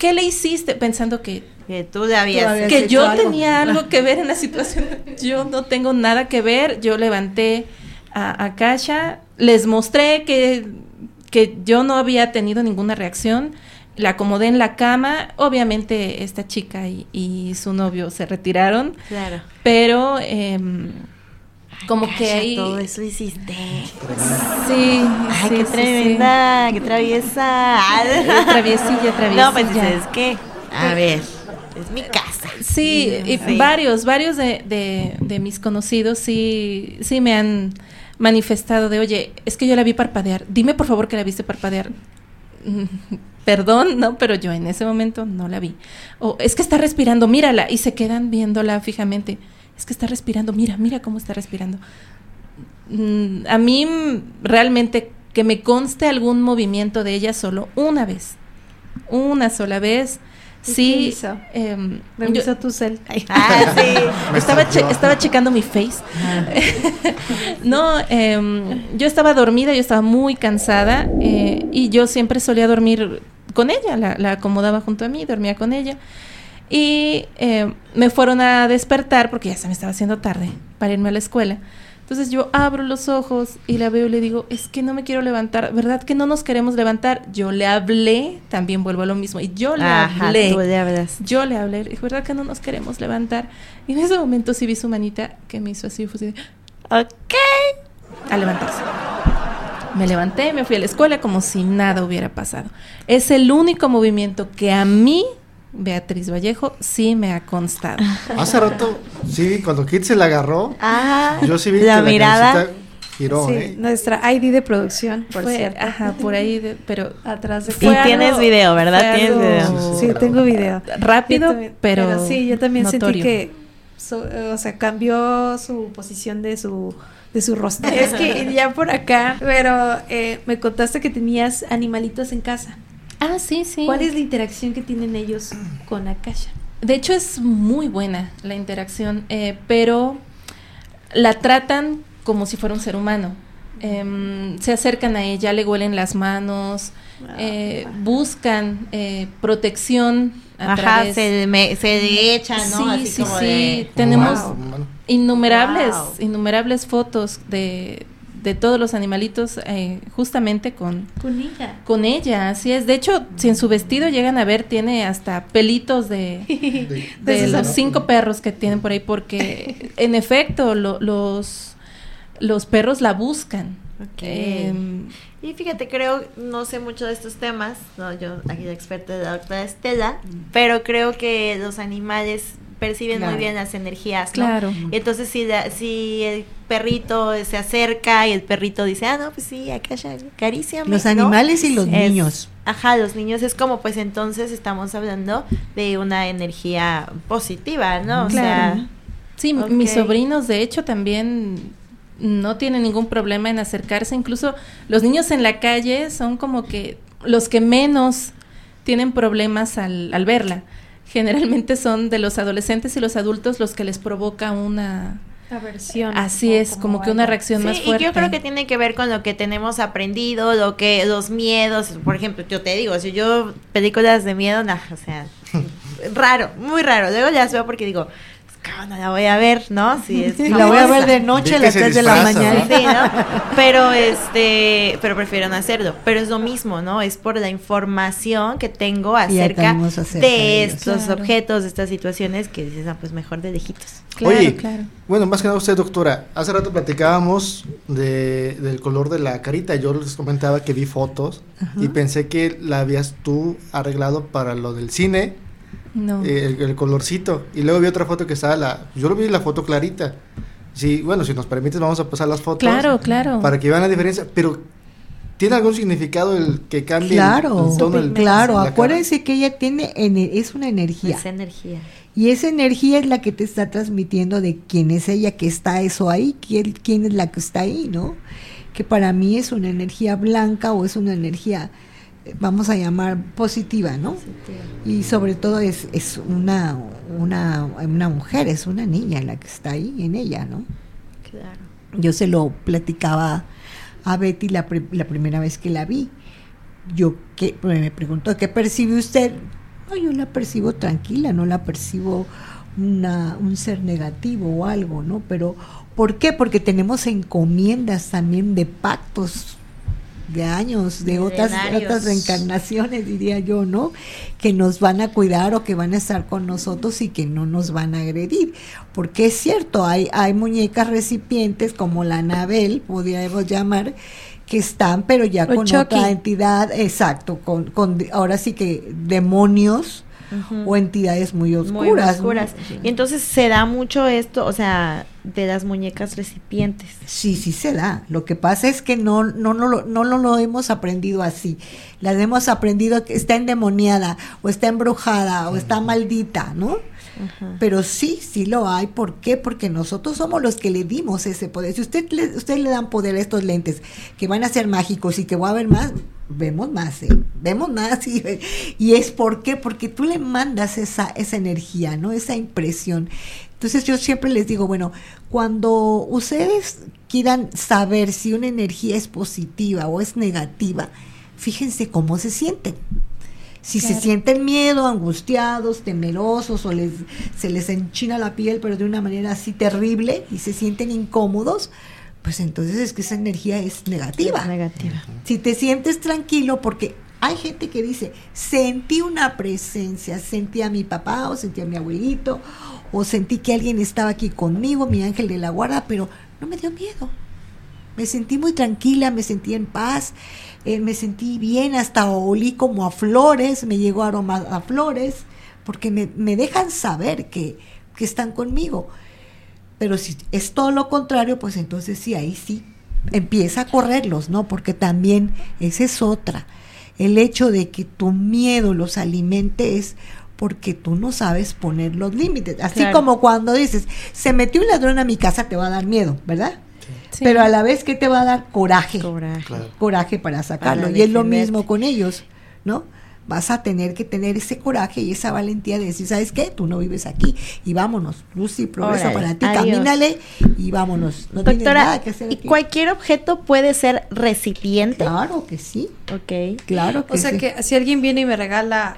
¿qué le hiciste? Pensando que, Que tú le habías... Que yo algo. tenía algo que ver en la situación. Yo no tengo nada que ver. Yo levanté a, a Kasha, les mostré que, que yo no había tenido ninguna reacción. La acomodé en la cama. Obviamente esta chica y, y su novio se retiraron, Claro. pero em, como que ahí... todo eso hiciste. Sí, Ay, sí, qué sí, tremenda, qué traviesa. Traviesilla, traviesilla. No, pues dices, ¿qué? A ver, es mi casa. Sí, y varios, varios de, de- de mis conocidos sí, sí me han manifestado de, oye, es que yo la vi parpadear, dime por favor que la viste parpadear. Perdón, no, pero yo en ese momento no la vi. O es que está respirando, mírala, y se quedan viéndola fijamente. Es que está respirando, mira, mira cómo está respirando. Mm, A mí mm, realmente que me conste algún movimiento de ella solo una vez, una sola vez. ¿Y Sí, qué hizo? Revisó yo- tu cel. Ah, sí. Estaba, che- estaba checando mi face. no, em, yo estaba dormida, yo estaba muy cansada eh, y yo siempre solía dormir con ella, la, la acomodaba junto a mí, dormía con ella. Y eh, me fueron a despertar porque ya se me estaba haciendo tarde para irme a la escuela. Entonces yo abro los ojos y la veo y le digo, es que no me quiero levantar, ¿verdad que no nos queremos levantar? Yo le hablé, también vuelvo a lo mismo, y yo le Ajá, hablé. tú le hablas. Yo le hablé, dije, ¿verdad que no nos queremos levantar? Y en ese momento sí vi su manita que me hizo así, fue así Ok. a levantarse. Me levanté me fui a la escuela como si nada hubiera pasado. Es el único movimiento que a mí Beatriz Vallejo, sí me ha constado. Hace rato, sí, cuando Kit se la agarró, Ah, yo sí vi la que mirada. giró, Sí, ¿eh? nuestra ID de producción, por Fue- cierto. Ajá, por ahí, de- pero Atrás de Y Fue tienes algo- video, ¿verdad? Tienes algo- video. Sí, tengo video. rápido, también- pero, sí, yo también sentí que, so- o sea, cambió su posición de su de su rostro. es que ya por acá, pero eh, me contaste que tenías animalitos en casa. Ah, sí, sí. ¿Cuál es la interacción que tienen ellos con Akasha? De hecho es muy buena la interacción, eh, pero la tratan como si fuera un ser humano. Em, se acercan a ella, le huelen las manos, eh, buscan eh, protección a Ajá, través- se, me, se echa, ¿no? Sí, Así sí, como sí. de- Tenemos Wow, innumerables, Wow. innumerables fotos de, de todos los animalitos eh, justamente con, Con ella. con ella, así es. De hecho, si en su vestido llegan a ver, tiene hasta pelitos de, De- los cinco perros que tienen por ahí, porque en efecto lo- los, los perros la buscan. Em, Y fíjate, creo, no sé mucho de estos temas, no, yo aquí la experta de la doctora Estela, pero creo que los animales perciben Claro. muy bien las energías, ¿no? Claro. Y entonces si, la- si el perrito se acerca y el perrito dice, ah, no, pues sí, acá ya, caríciame. Los ¿no? animales y los Es- niños. Ajá, los niños es como, pues entonces estamos hablando de una energía positiva, ¿no? O Claro. sea, Sí, mis sobrinos de hecho también no tienen ningún problema en acercarse, incluso los niños en la calle son como que los que menos tienen problemas al, al verla. Generalmente son de los adolescentes y los adultos los que les provoca una... Aversión. Así es, como que una reacción Sí, más y fuerte. yo creo que tiene que ver con lo que tenemos aprendido, lo que los miedos, por ejemplo, yo te digo, si yo películas de miedo, no, o sea, raro, muy raro. Luego las veo porque digo, pues, ¿cómo no la voy a ver, no? Si es Y la voy a ver de noche a las se 3 de la mañana. ¿no? Sí, ¿no? Pero este, pero prefiero no hacerlo. Pero es lo mismo, ¿no? Es por la información que tengo acerca de, estos Claro. objetos, de estas situaciones que dices, ah, pues mejor de lejitos. Claro, Oye, claro. bueno, más que nada usted, doctora, hace rato platicábamos de, del color de la carita. Yo les comentaba que vi fotos y pensé que la habías tú arreglado para lo del cine, No. eh, el, el colorcito. Y luego vi otra foto que estaba la... Yo lo vi la foto clarita. Sí, bueno, si nos permites vamos a pasar las fotos. claro, claro. Para que vean la diferencia. Pero, ¿tiene algún significado el que cambie el- Claro, el tono del- claro. cara? Acuérdense que ella tiene, ene- es una energía. Esa energía. Y esa energía es la que te está transmitiendo de quién es ella que está eso ahí, quién, quién es la que está ahí, ¿no? Que para mí es una energía blanca o es una energía, vamos a llamar positiva, ¿no? Y sobre todo es, es una, una, una mujer, es una niña la que está ahí en ella, ¿no? Claro. Yo se lo platicaba a Betty la, la primera vez que la vi. Yo que me preguntó, ¿qué percibe usted? No, yo la percibo tranquila, no la percibo una, un ser negativo o algo, ¿no? Pero, ¿por qué? Porque tenemos encomiendas también de pactos de años, de otras, otras reencarnaciones, diría yo, ¿no? Que nos van a cuidar o que van a estar con nosotros y que no nos van a agredir. Porque es cierto, hay, hay muñecas recipientes como la Anabel, podríamos llamar, que están, pero ya O con Chucky. otra entidad, exacto, con, con ahora sí que demonios o entidades muy oscuras. Muy ¿no? oscuras. Y entonces se da mucho esto, o sea, de las muñecas recipientes. Sí, sí se da. Lo que pasa es que no, no, no, lo- no, lo hemos aprendido así. Las hemos aprendido que está endemoniada, o está embrujada, o está maldita, ¿no? Pero sí, sí lo hay. ¿Por qué? Porque nosotros somos los que le dimos ese poder. Si usted le, usted le dan poder a estos lentes que van a ser mágicos y que va a haber más, vemos más, ¿eh? Vemos más. Y, y es por qué? Porque tú le mandas esa, esa energía, ¿no? Esa impresión. Entonces yo siempre les digo, bueno, cuando ustedes quieran saber si una energía es positiva o es negativa, fíjense cómo se sienten. Si se sienten miedo, angustiados, temerosos o les, se les enchina la piel, pero de una manera así terrible y se sienten incómodos, pues entonces es que esa energía es negativa. Negativa. Si te sientes tranquilo, porque hay gente que dice, sentí una presencia, sentí a mi papá o sentí a mi abuelito, o sentí que alguien estaba aquí conmigo, mi ángel de la guarda, pero no me dio miedo. Me sentí muy tranquila, me sentí en paz, eh, me sentí bien, hasta olí como a flores, me llegó aroma a flores, porque me, me dejan saber que, que están conmigo. Pero si es todo lo contrario, pues entonces sí, ahí sí, empieza a correrlos, ¿no? Porque también esa es otra. El hecho de que tu miedo los alimente es porque tú no sabes poner los límites. Así Claro. como cuando dices, se metió un ladrón a mi casa, te va a dar miedo, ¿verdad? Sí. Pero a la vez que te va a dar coraje, Coraje. Claro. coraje para sacarlo. Para y es lo mismo con ellos, ¿no? Vas a tener que tener ese coraje y esa valentía de decir, ¿sabes qué? Tú no vives aquí y vámonos. Lucy, progreso Órale, para ti, adiós. camínale y vámonos. No tienes Doctora, nada que hacer ¿y cualquier objeto puede ser recipiente? Claro que sí, Ok. claro que O sea sí. que si alguien viene y me regala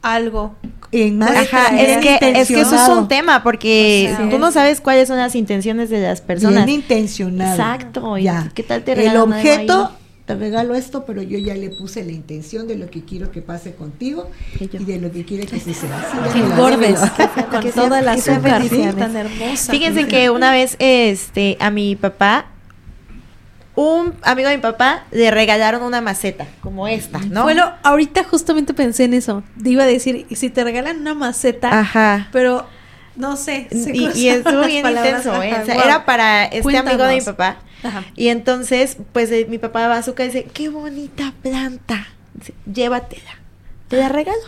algo, En más Ajá, es que, es que eso es un tema, porque O sea, tú no sabes cuáles son las intenciones de las personas. Bien intencionado. Exacto, y Ya. ¿qué tal te El objeto, ahí? Te regalo esto, pero yo ya le puse la intención de lo que quiero que pase contigo Y de lo que quiere que suceda. Sí, engordes con que toda sea- la azúcar bendiciones. tan hermosa. Fíjense que una vez este a mi papá un amigo de mi papá le regalaron una maceta como esta, ¿no? Fue lo- ahorita justamente pensé en eso. Te iba a decir, y si te regalan una maceta, Ajá. pero no sé. se Y, y estuvo bien palabras. intenso, ¿eh? O sea, era para este amigo de mi papá. Ajá. Y entonces, pues eh, mi papá va a su casa y dice, qué bonita planta. Dice, llévatela. Te la regalo.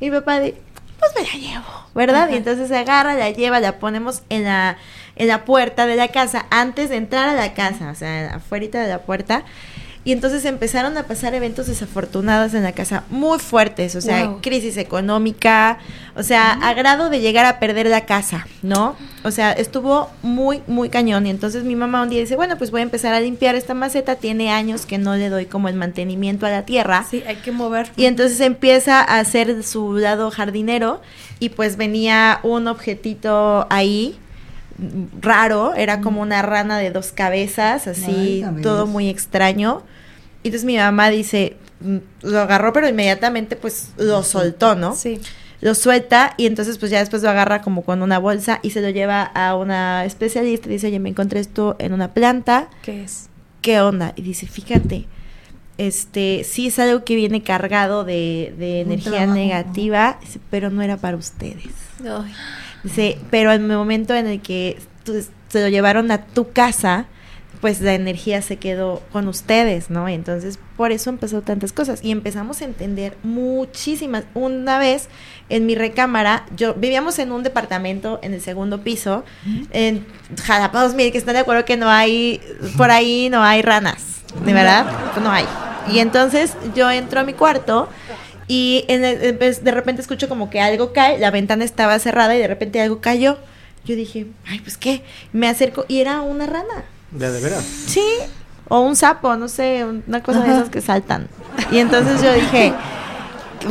Y mi papá dice, pues me la llevo, ¿verdad? Y entonces se agarra, la lleva, la ponemos en la, en la puerta de la casa, antes de entrar a la casa, o sea, afuera de la puerta. Y entonces empezaron a pasar eventos desafortunados en la casa, muy fuertes, o sea, Wow. crisis económica, o sea, a grado de llegar a perder la casa, ¿no? O sea, estuvo muy, muy cañón. Y entonces mi mamá un día dice, bueno, pues voy a empezar a limpiar esta maceta, tiene años que no le doy como el mantenimiento a la tierra. Sí, hay que mover. Y entonces empieza a hacer su lado jardinero y pues venía un objetito ahí raro, era como una rana de dos cabezas, así todo muy extraño. Y entonces mi mamá dice, mm, lo agarró pero inmediatamente pues lo soltó, ¿no? Sí. Lo suelta y entonces pues ya después lo agarra como con una bolsa y se lo lleva a una especialista y dice, oye, me encontré esto en una planta, ¿Qué es? ¿qué onda? Y dice, fíjate, este, sí es algo que viene cargado de, energía trabajo, negativa, dice, pero no era para ustedes. Ay, Dice, pero en el momento en el que tú- se lo llevaron a tu casa, pues la energía se quedó con ustedes, ¿no? Entonces por eso empezó tantas cosas y empezamos a entender muchísimas. Una vez en mi recámara, yo vivíamos en un departamento en el segundo piso, en Jalapados, mire que están de acuerdo que no hay, por ahí no hay ranas, ¿de verdad? No hay. Y entonces yo entro a mi cuarto y en el- de repente escucho como que algo cae, la ventana estaba cerrada y de repente algo cayó. Yo dije, ay, pues qué, me acerco y era una rana. De, de veras. Sí, o un sapo, no sé, una cosa de esas que saltan. Y entonces yo dije,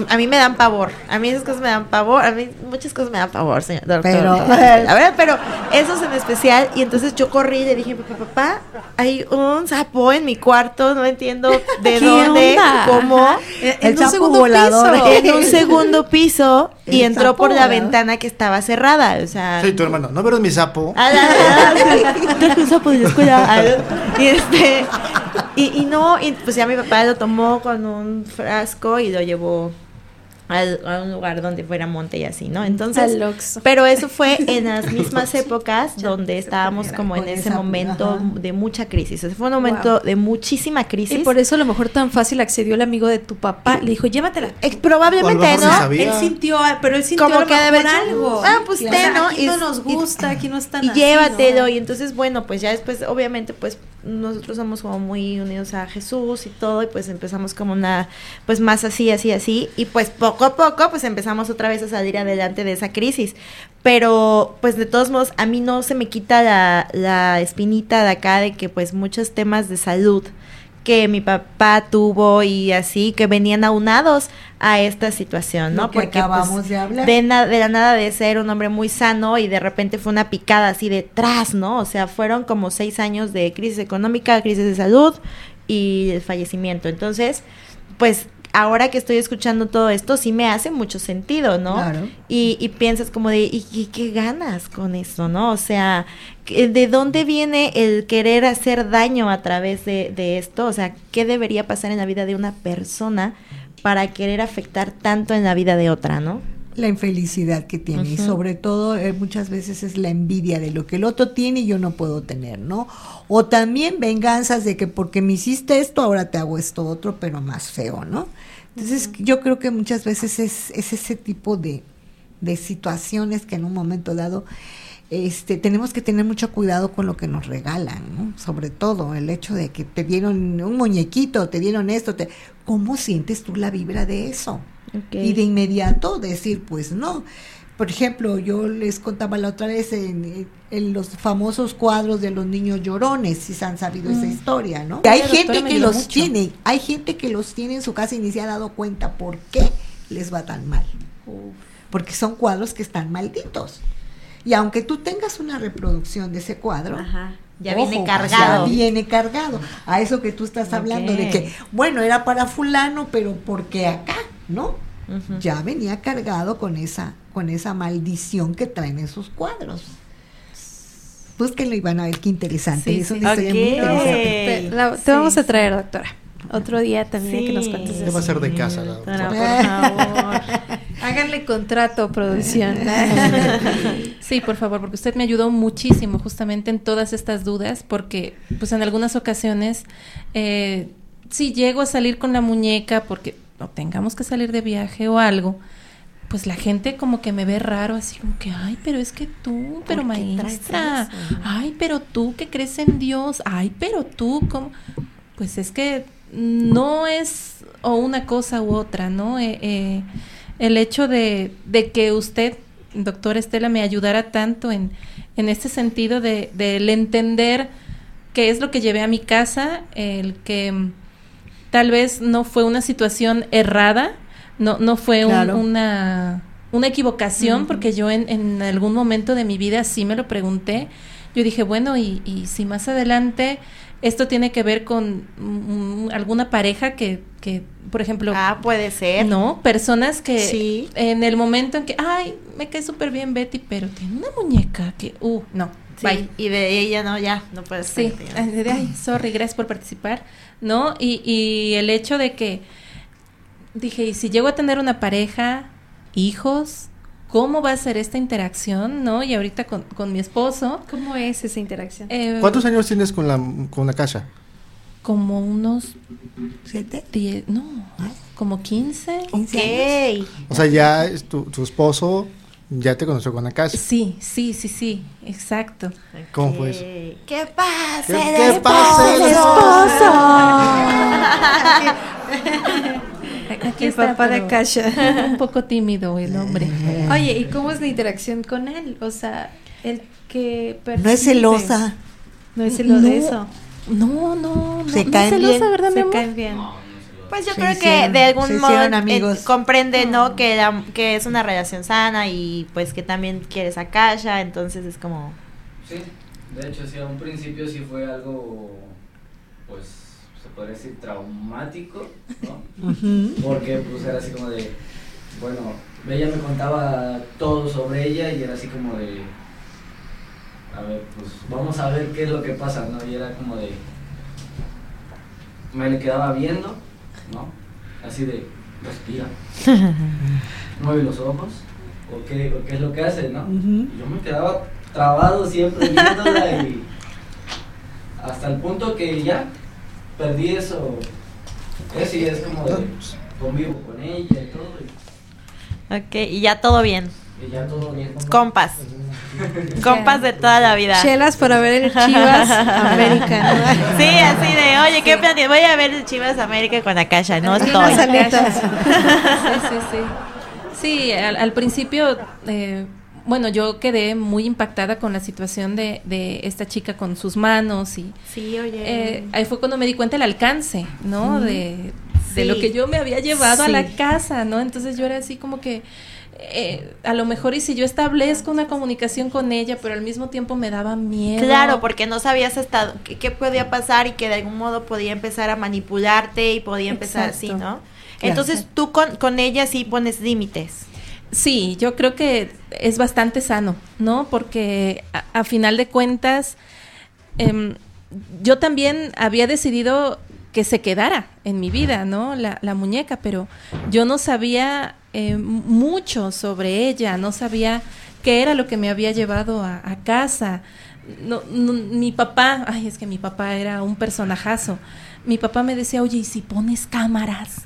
a mí me dan pavor, a mí esas cosas me dan pavor, a mí muchas cosas me dan pavor, señor doctor. Pero- a ver, pero esos en especial, y entonces yo corrí y le dije, papá, papá, hay un sapo en mi cuarto, no entiendo de ¿Qué dónde, onda? cómo. En- El en un sapo segundo volador. piso. En un segundo piso y entró sapo por la ventana que estaba cerrada, o sea... Soy tu hermano. ¿No vieron mi sapo? Ah, la- la- la- traje un sapo de la escuela. Y este y, y no, y pues ya mi papá lo tomó con un frasco y lo llevó al- a un lugar donde fuera monte y así, ¿no? Entonces, pero eso fue en las mismas épocas donde estábamos como en ese momento ajá. de mucha crisis. O sea, fue un momento de muchísima crisis. Y por eso a lo mejor tan fácil accedió el amigo de tu papá. Le dijo, llévatela. Eh, probablemente, ¿no? Él sintió, pero él sintió Como que de mejor haber- algo. Ah, pues O sea, ten, ¿no? Aquí Y- no nos y- gusta, aquí no están y así, llévatelo ¿no? y entonces bueno pues ya después obviamente pues nosotros somos como muy unidos a Jesús y todo y pues empezamos como una pues más así así así y pues poco a poco pues empezamos otra vez a salir adelante de esa crisis. Pero pues de todos modos a mí no se me quita la, la espinita de acá de que pues muchos temas de salud que mi papá tuvo y así que venían aunados a esta situación, ¿no? Lo que acabamos pues, de hablar. de, na- de la nada de ser un hombre muy sano y de repente fue una picada así detrás, ¿no? O sea, fueron como seis años de crisis económica, crisis de salud y el fallecimiento. Entonces, pues ahora que estoy escuchando todo esto, sí me hace mucho sentido, ¿no? Claro. Y, y piensas como de, ¿y, y qué ganas con eso, no? O sea, ¿de dónde viene el querer hacer daño a través de, de esto? O sea, ¿qué debería pasar en la vida de una persona para querer afectar tanto en la vida de otra, no? la infelicidad que tiene y sobre todo eh, muchas veces es la envidia de lo que el otro tiene y yo no puedo tener, ¿no? O también venganzas de que porque me hiciste esto, ahora te hago esto otro, pero más feo, ¿no? Entonces yo creo que muchas veces es, es ese tipo de, de situaciones que en un momento dado este, tenemos que tener mucho cuidado con lo que nos regalan, ¿no? Sobre todo el hecho de que te dieron un muñequito, te dieron esto, te, ¿cómo sientes tú la vibra de eso? Y de inmediato decir, pues no. Por ejemplo, yo les contaba la otra vez en, en los famosos cuadros de los niños llorones, si se han sabido esa historia, ¿no? hay gente que los tiene, hay gente que los tiene en su casa y ni se ha dado cuenta por qué les va tan mal. Porque son cuadros que están malditos. Y aunque tú tengas una reproducción de ese cuadro, ya viene cargado. Ya viene cargado. A eso que tú estás hablando de que, bueno, era para fulano, pero porque acá, ¿no? Ya venía cargado con esa, con esa maldición que traen esos cuadros. Pues que lo iban a ver qué interesante. es una historia muy interesante. Te, te vamos a traer, doctora. Otro día también que nos cuentes eso. va a ser de casa, la doctora. por favor. Háganle contrato, producción. sí, por favor, porque usted me ayudó muchísimo justamente en todas estas dudas, porque pues en algunas ocasiones, eh, si llego a salir con la muñeca porque o tengamos que salir de viaje o algo, pues la gente como que me ve raro, así como que, ay, pero es que tú, pero maestra, ay, pero tú que crees en Dios, ay, pero tú, ¿cómo? Pues es que no es o una cosa u otra, ¿no? Eh, eh, el hecho de, de, que usted, doctora Estela, me ayudara tanto en, en este sentido de, de entender qué es lo que llevé a mi casa, el que tal vez no fue una situación errada, no, no fue una, una equivocación, porque yo en, en, algún momento de mi vida sí me lo pregunté. Yo dije, bueno, y, y si más adelante esto tiene que ver con mm, alguna pareja que, que, por ejemplo... Ah, puede ser. No, personas que en el momento en que, ay, me cae súper bien Betty, pero tiene una muñeca que, uh, no. Sí, y de ella no, ya, no puede ser. Sí, ay, sorry, gracias por participar, ¿no? Y, y el hecho de que, dije, y si llego a tener una pareja, hijos, cómo va a ser esta interacción, ¿no? Y ahorita con, con mi esposo. ¿Cómo es esa interacción? Eh, ¿Cuántos años tienes con la, con la casa? Como unos... ¿Siete? Diez, no, como quince. Ok. O sea, ya tu, tu esposo ya te conoció con la casa. Sí, sí, sí, sí, exacto. ¿Cómo fue eso? ¿Qué pasa? ¿Qué, ¿qué pasa el esposo? Aquí el papá de Kasha. Un poco tímido el hombre. Oye, ¿y cómo es la interacción con él? O sea, el que No es celosa. No es celosa eso. No, no, no. Se no caen es celosa, bien. ¿verdad, mi Se amor? caen bien. Pues yo Se creo que de algún modo eh, amigos. comprende, ¿no? Que, la- que es una relación sana y pues que también quieres a Kasha, entonces es como... Sí, de hecho, sí, a un principio sí fue algo, pues, podría decir traumático, ¿no? Porque, pues, era así como de, bueno, ella me contaba todo sobre ella y era así como de, a ver, pues, vamos a ver qué es lo que pasa, ¿no? Y era como de, me le quedaba viendo, ¿no? Así de, respira, mueve los ojos, o qué, o qué es lo que hace, ¿no? Y yo me quedaba trabado siempre viéndola y hasta el punto que ya perdí eso. Eso y es como de convivo con ella y todo y, Ok, y ya todo bien. y ya todo bien. Compas. Compas de toda la vida. Chelas para ver el Chivas América. ¿no? Sí, así de, oye, ¿qué plan tienes? Voy a ver el Chivas América con Akasha, no estoy. Sí, sí, sí. Sí, al, al principio, eh, bueno, yo quedé muy impactada con la situación de, de esta chica con sus manos y Sí, oye. eh, ahí fue cuando me di cuenta el alcance, ¿no? De, de Sí. lo que yo me había llevado a la casa, ¿no? Entonces yo era así como que eh, a lo mejor y si yo establezco una comunicación con ella, pero al mismo tiempo me daba miedo. Claro, porque no sabías hasta qué, qué podía pasar y que de algún modo podía empezar a manipularte y podía empezar así. ¿no? Entonces tú con, con ella sí pones límites. Sí, yo creo que es bastante sano, ¿no? Porque a, final de cuentas, em, yo también había decidido que se quedara en mi vida, ¿no? La, la muñeca, pero yo no sabía eh, mucho sobre ella, no sabía qué era lo que me había llevado a, a casa. No, mi papá, ay, es que mi papá era un personajazo. Mi papá me decía, oye, ¿y si pones cámaras?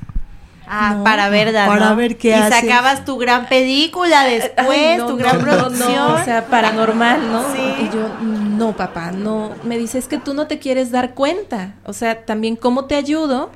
Ah, No, para ver, para ¿no? ver qué y sacabas tu gran película después, Ay, no, tu gran producción. o sea, paranormal, ¿no? Sí. Y yo, no, papá, no. Me dice, es que tú no te quieres dar cuenta. O sea, también, ¿cómo te ayudo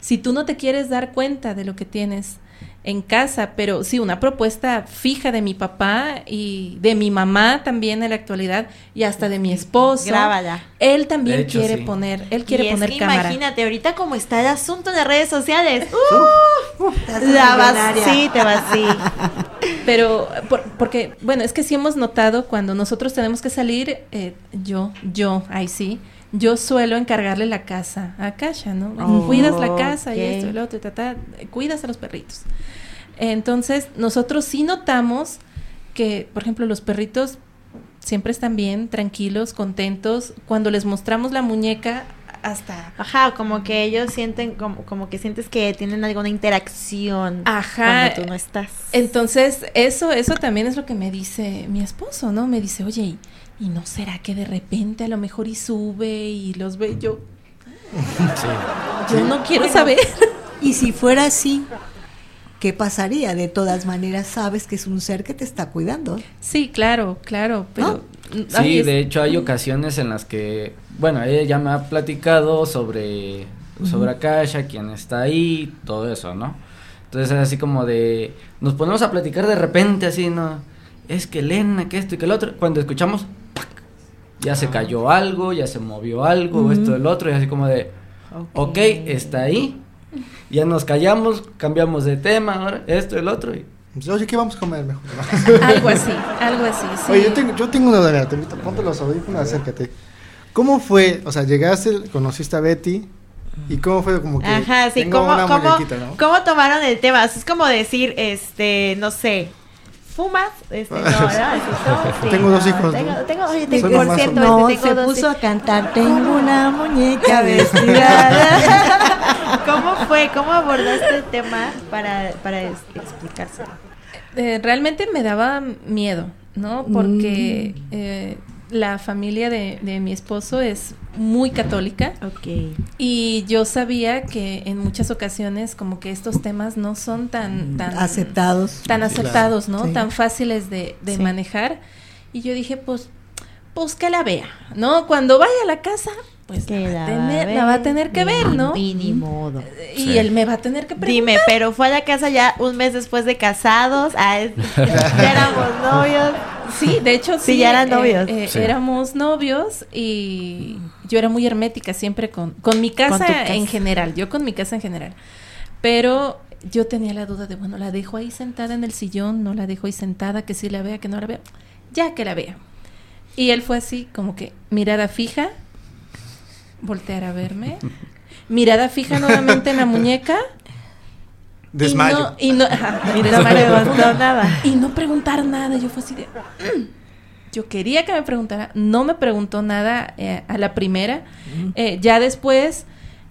si tú no te quieres dar cuenta de lo que tienes en casa? Pero sí, una propuesta fija de mi papá y de mi mamá también en la actualidad y hasta de mi esposo. Grábala. Él también hecho, quiere sí. poner, él quiere y es poner que cámara. imagínate, ahorita como está el asunto en las redes sociales. ¡uh! La vas, sí, te vas, sí. Pero, por- porque, bueno, es que sí hemos notado cuando nosotros tenemos que salir, eh, yo, yo, ahí sí, yo suelo encargarle la casa a Kasha, ¿no? Oh, cuidas la casa y esto y lo otro, y ta, ta, cuidas a los perritos. Entonces, nosotros sí notamos que, por ejemplo, los perritos siempre están bien, tranquilos, contentos. Cuando les mostramos la muñeca, hasta Ajá, como que ellos sienten, como, como que sientes que tienen alguna interacción Ajá. cuando tú no estás. Entonces, eso, eso también es lo que me dice mi esposo, ¿no? Me dice, oye, ¿y, y no será que de repente a lo mejor y sube y los ve yo? Yo no quiero saber. Y si fuera así, ¿qué pasaría? De todas maneras, sabes que es un ser que te está cuidando. Sí, claro, claro, pero... Sí, ay, es- de hecho hay ocasiones en las que, bueno, ella ya me ha platicado sobre, sobre Akasha, quién está ahí, todo eso, ¿no? Entonces es así como de, nos ponemos a platicar de repente así, ¿no? Es que Elena, que esto y que el otro, cuando escuchamos, ¡pac! ya se cayó algo, ya se movió algo, esto, el otro, y así como de, ok, está ahí, ya nos callamos, cambiamos de tema, ahora esto, el otro, y Pues, Oye, ¿qué vamos a comer mejor? Algo así, algo así, sí. Oye, yo tengo, yo tengo una duda, te invito, ponte los audífonos, acércate. ¿Cómo fue? O sea, llegaste, conociste a Betty y cómo fue como que Ajá, sí, tengo ¿cómo, una cómo, ¿no? cómo tomaron el tema? Es como decir, este, no sé, ¿fumas? Este, no, no, sí, no, Tengo dos no, hijos, ¿no? Tengo, tengo, oye, te- Soy por cierto. No, este, tengo se dos puso a hijos. cantar, tengo una muñeca vestida. ¿Cómo fue? ¿Cómo abordaste el tema para, para explicárselo? Eh, realmente me daba miedo, ¿no? Porque eh, la familia de, de mi esposo es muy católica. Ok. Y yo sabía que en muchas ocasiones como que estos temas no son tan tan Aceptados. tan aceptados, ¿no? Sí. Tan fáciles de, de Sí. manejar. Y yo dije, pues, pues que la vea, ¿no? Cuando vaya a la casa, pues la, va a tener, va a la va a ver, tener que ni- ver, ¿no? ni- ni modo. Y Sí. él me va a tener que preguntar. Dime, pero fue a la casa ya un mes después de casados. Ah, es- ya éramos novios. Sí, de hecho Sí, sí. ya eran eh, novios. eh, Sí. Éramos novios y yo era muy hermética siempre con, con mi casa, Con casa. en general, yo con mi casa en general. Pero yo tenía la duda de, bueno, la dejo ahí sentada en el sillón, no la dejo ahí sentada, que sí la vea, que no la vea. Ya que la vea. Y él fue así, como que mirada fija, voltear a verme, mirada fija nuevamente en la muñeca. Desmayo. Y no, y no, ajá, Y no desmayo preguntó profundo. nada. Y no preguntar nada. Yo fue así de. "Mm". Yo quería que me preguntara. No me preguntó nada eh, a la primera. Eh, ya después,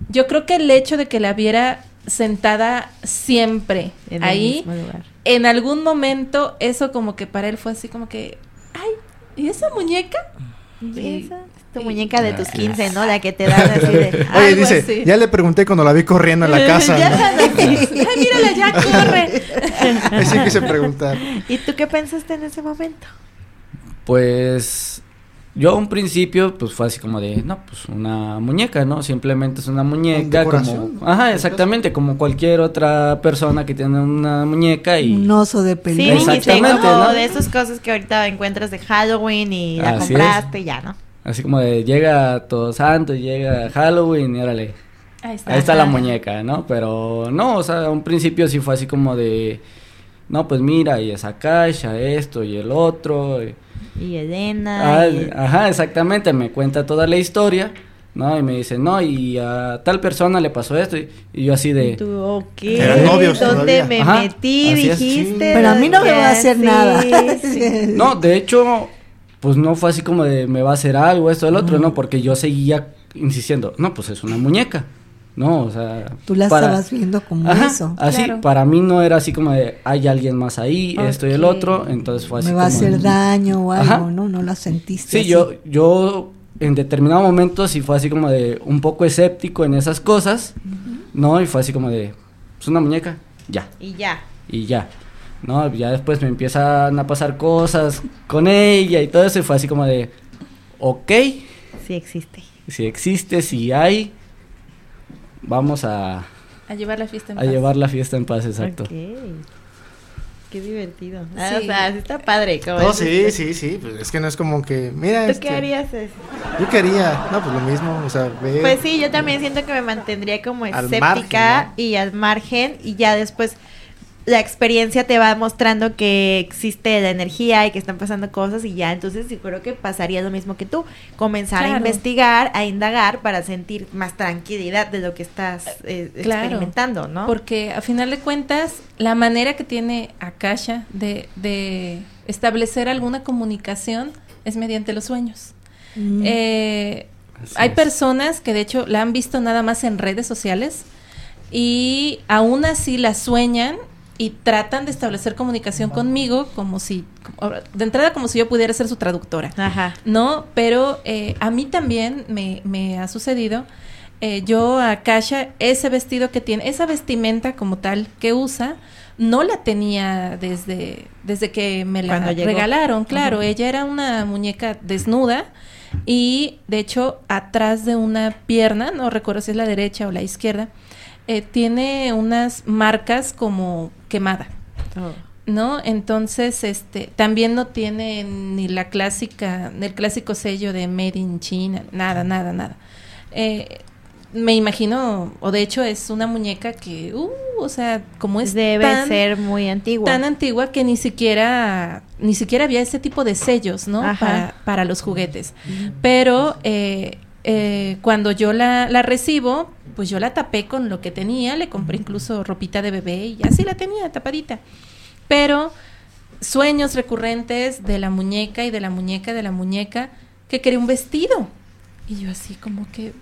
yo creo que el hecho de que la viera sentada siempre En el ahí, mismo lugar. en algún momento, eso como que para él fue así como que. Ay, ¿y esa muñeca? ¿Y esa? Tu muñeca de tus 15, ¿no? La que te dan así de... Oye, dice, así. ya le pregunté cuando la vi corriendo en la casa. Ya ¿no? sabes. Ay, mírala, ya corre. Así quise preguntar. ¿Y tú qué pensaste en ese momento? Pues yo a un principio pues fue así como de, no, pues una muñeca, ¿no? Simplemente es una muñeca como. Ajá, exactamente, como cualquier otra persona que tiene una muñeca y Un oso de Sí, peluche. dijiste Exactamente, como ¿no? de esas cosas que ahorita encuentras de Halloween y la Así compraste y ya, ¿no? Así como de llega todo santo, llega Halloween y órale, Ahí está. ahí está la muñeca, ¿no? Pero no, o sea, a un principio sí fue así como de no, pues mira, y esa caja, esto y el otro. y- Y Elena. Ah, y- Ajá, exactamente, me cuenta toda la historia, ¿no? Y me dice, no, y a tal persona le pasó esto, y, y yo así de... Tú, ok. Eran novios ¿Dónde todavía. me Ajá, metí? es, Dijiste. Pero a mí no me va a hacer Sí, nada. sí. No, de hecho, pues no fue así como de me va a hacer algo, esto, el otro, no, porque yo seguía insistiendo, no, pues es una muñeca. No, o sea... Tú la para- estabas viendo como Ajá, eso. Así, Claro. para mí no era así como de, hay alguien más ahí, esto y el otro, entonces fue así Me va a como hacer de- daño o algo, Ajá. ¿no? No la sentiste. Sí, así. yo, yo en determinado momento sí fue así como de un poco escéptico en esas cosas, ¿no? Y fue así como de, es una muñeca, ya, Y ya. y ya. No, ya después me empiezan a pasar cosas con ella y todo eso y fue así como de, ok, Sí existe. si existe, si hay, vamos a, A llevar la fiesta en a paz. llevar la fiesta en paz, exacto. Ok. Qué divertido. Ah, Sí. O sea, sí está padre. Como No, sí, sí, sí, pues es que no es como que, mira, ¿Tú este, qué harías? es? yo quería, no, pues lo mismo, o sea, ver, Pues sí, yo también siento que me mantendría como Al escéptica margen, ¿no? y al margen y ya después la experiencia te va mostrando que existe la energía y que están pasando cosas y ya entonces yo creo que pasaría lo mismo que tú, comenzar a investigar, a indagar para sentir más tranquilidad de lo que estás eh, Claro. experimentando, ¿no? Porque a final de cuentas, la manera que tiene Akasha de, de establecer alguna comunicación es mediante los sueños. Mm. Eh, hay es. personas que de hecho la han visto nada más en redes sociales y aún así la sueñan y tratan de establecer comunicación conmigo como si, de entrada como si yo pudiera ser su traductora. Ajá. No, pero eh, a mí también me, me ha sucedido. eh, yo a Kasha, ese vestido que tiene, esa vestimenta como tal que usa, no la tenía desde, desde que me la regalaron. Claro, Ajá. ella era una muñeca desnuda y de hecho atrás de una pierna, no recuerdo si es la derecha o la izquierda, eh, tiene unas marcas como quemada. Oh. ¿no? Entonces, este, también no tiene ni la clásica, el clásico sello de Made in China, nada, nada, nada. Eh, me imagino, o de hecho es una muñeca que, uh, o sea, como es Debe tan, ser muy antigua. tan antigua que ni siquiera, ni siquiera había ese tipo de sellos, ¿no? Para, para los juguetes. Pero eh, eh, cuando yo la, la recibo, pues yo la tapé con lo que tenía, le compré incluso ropita de bebé y así la tenía tapadita. Pero sueños recurrentes de la muñeca y de la muñeca de la muñeca que quería un vestido. Y yo así como que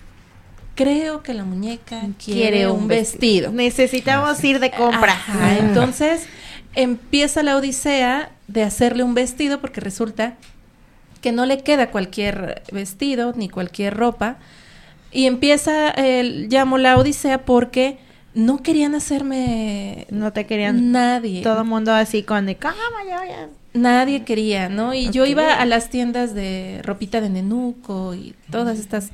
creo que la muñeca quiere, un vestido. Necesitamos ir de compra. Ajá, entonces empieza la odisea de hacerle un vestido porque resulta que no le queda cualquier vestido ni cualquier ropa. Y empieza, el, llamo la odisea porque no querían hacerme No te querían nadie. todo el mundo así con de cama, ya. Nadie quería, ¿no? Y yo iba a las tiendas de ropita de nenuco y todas estas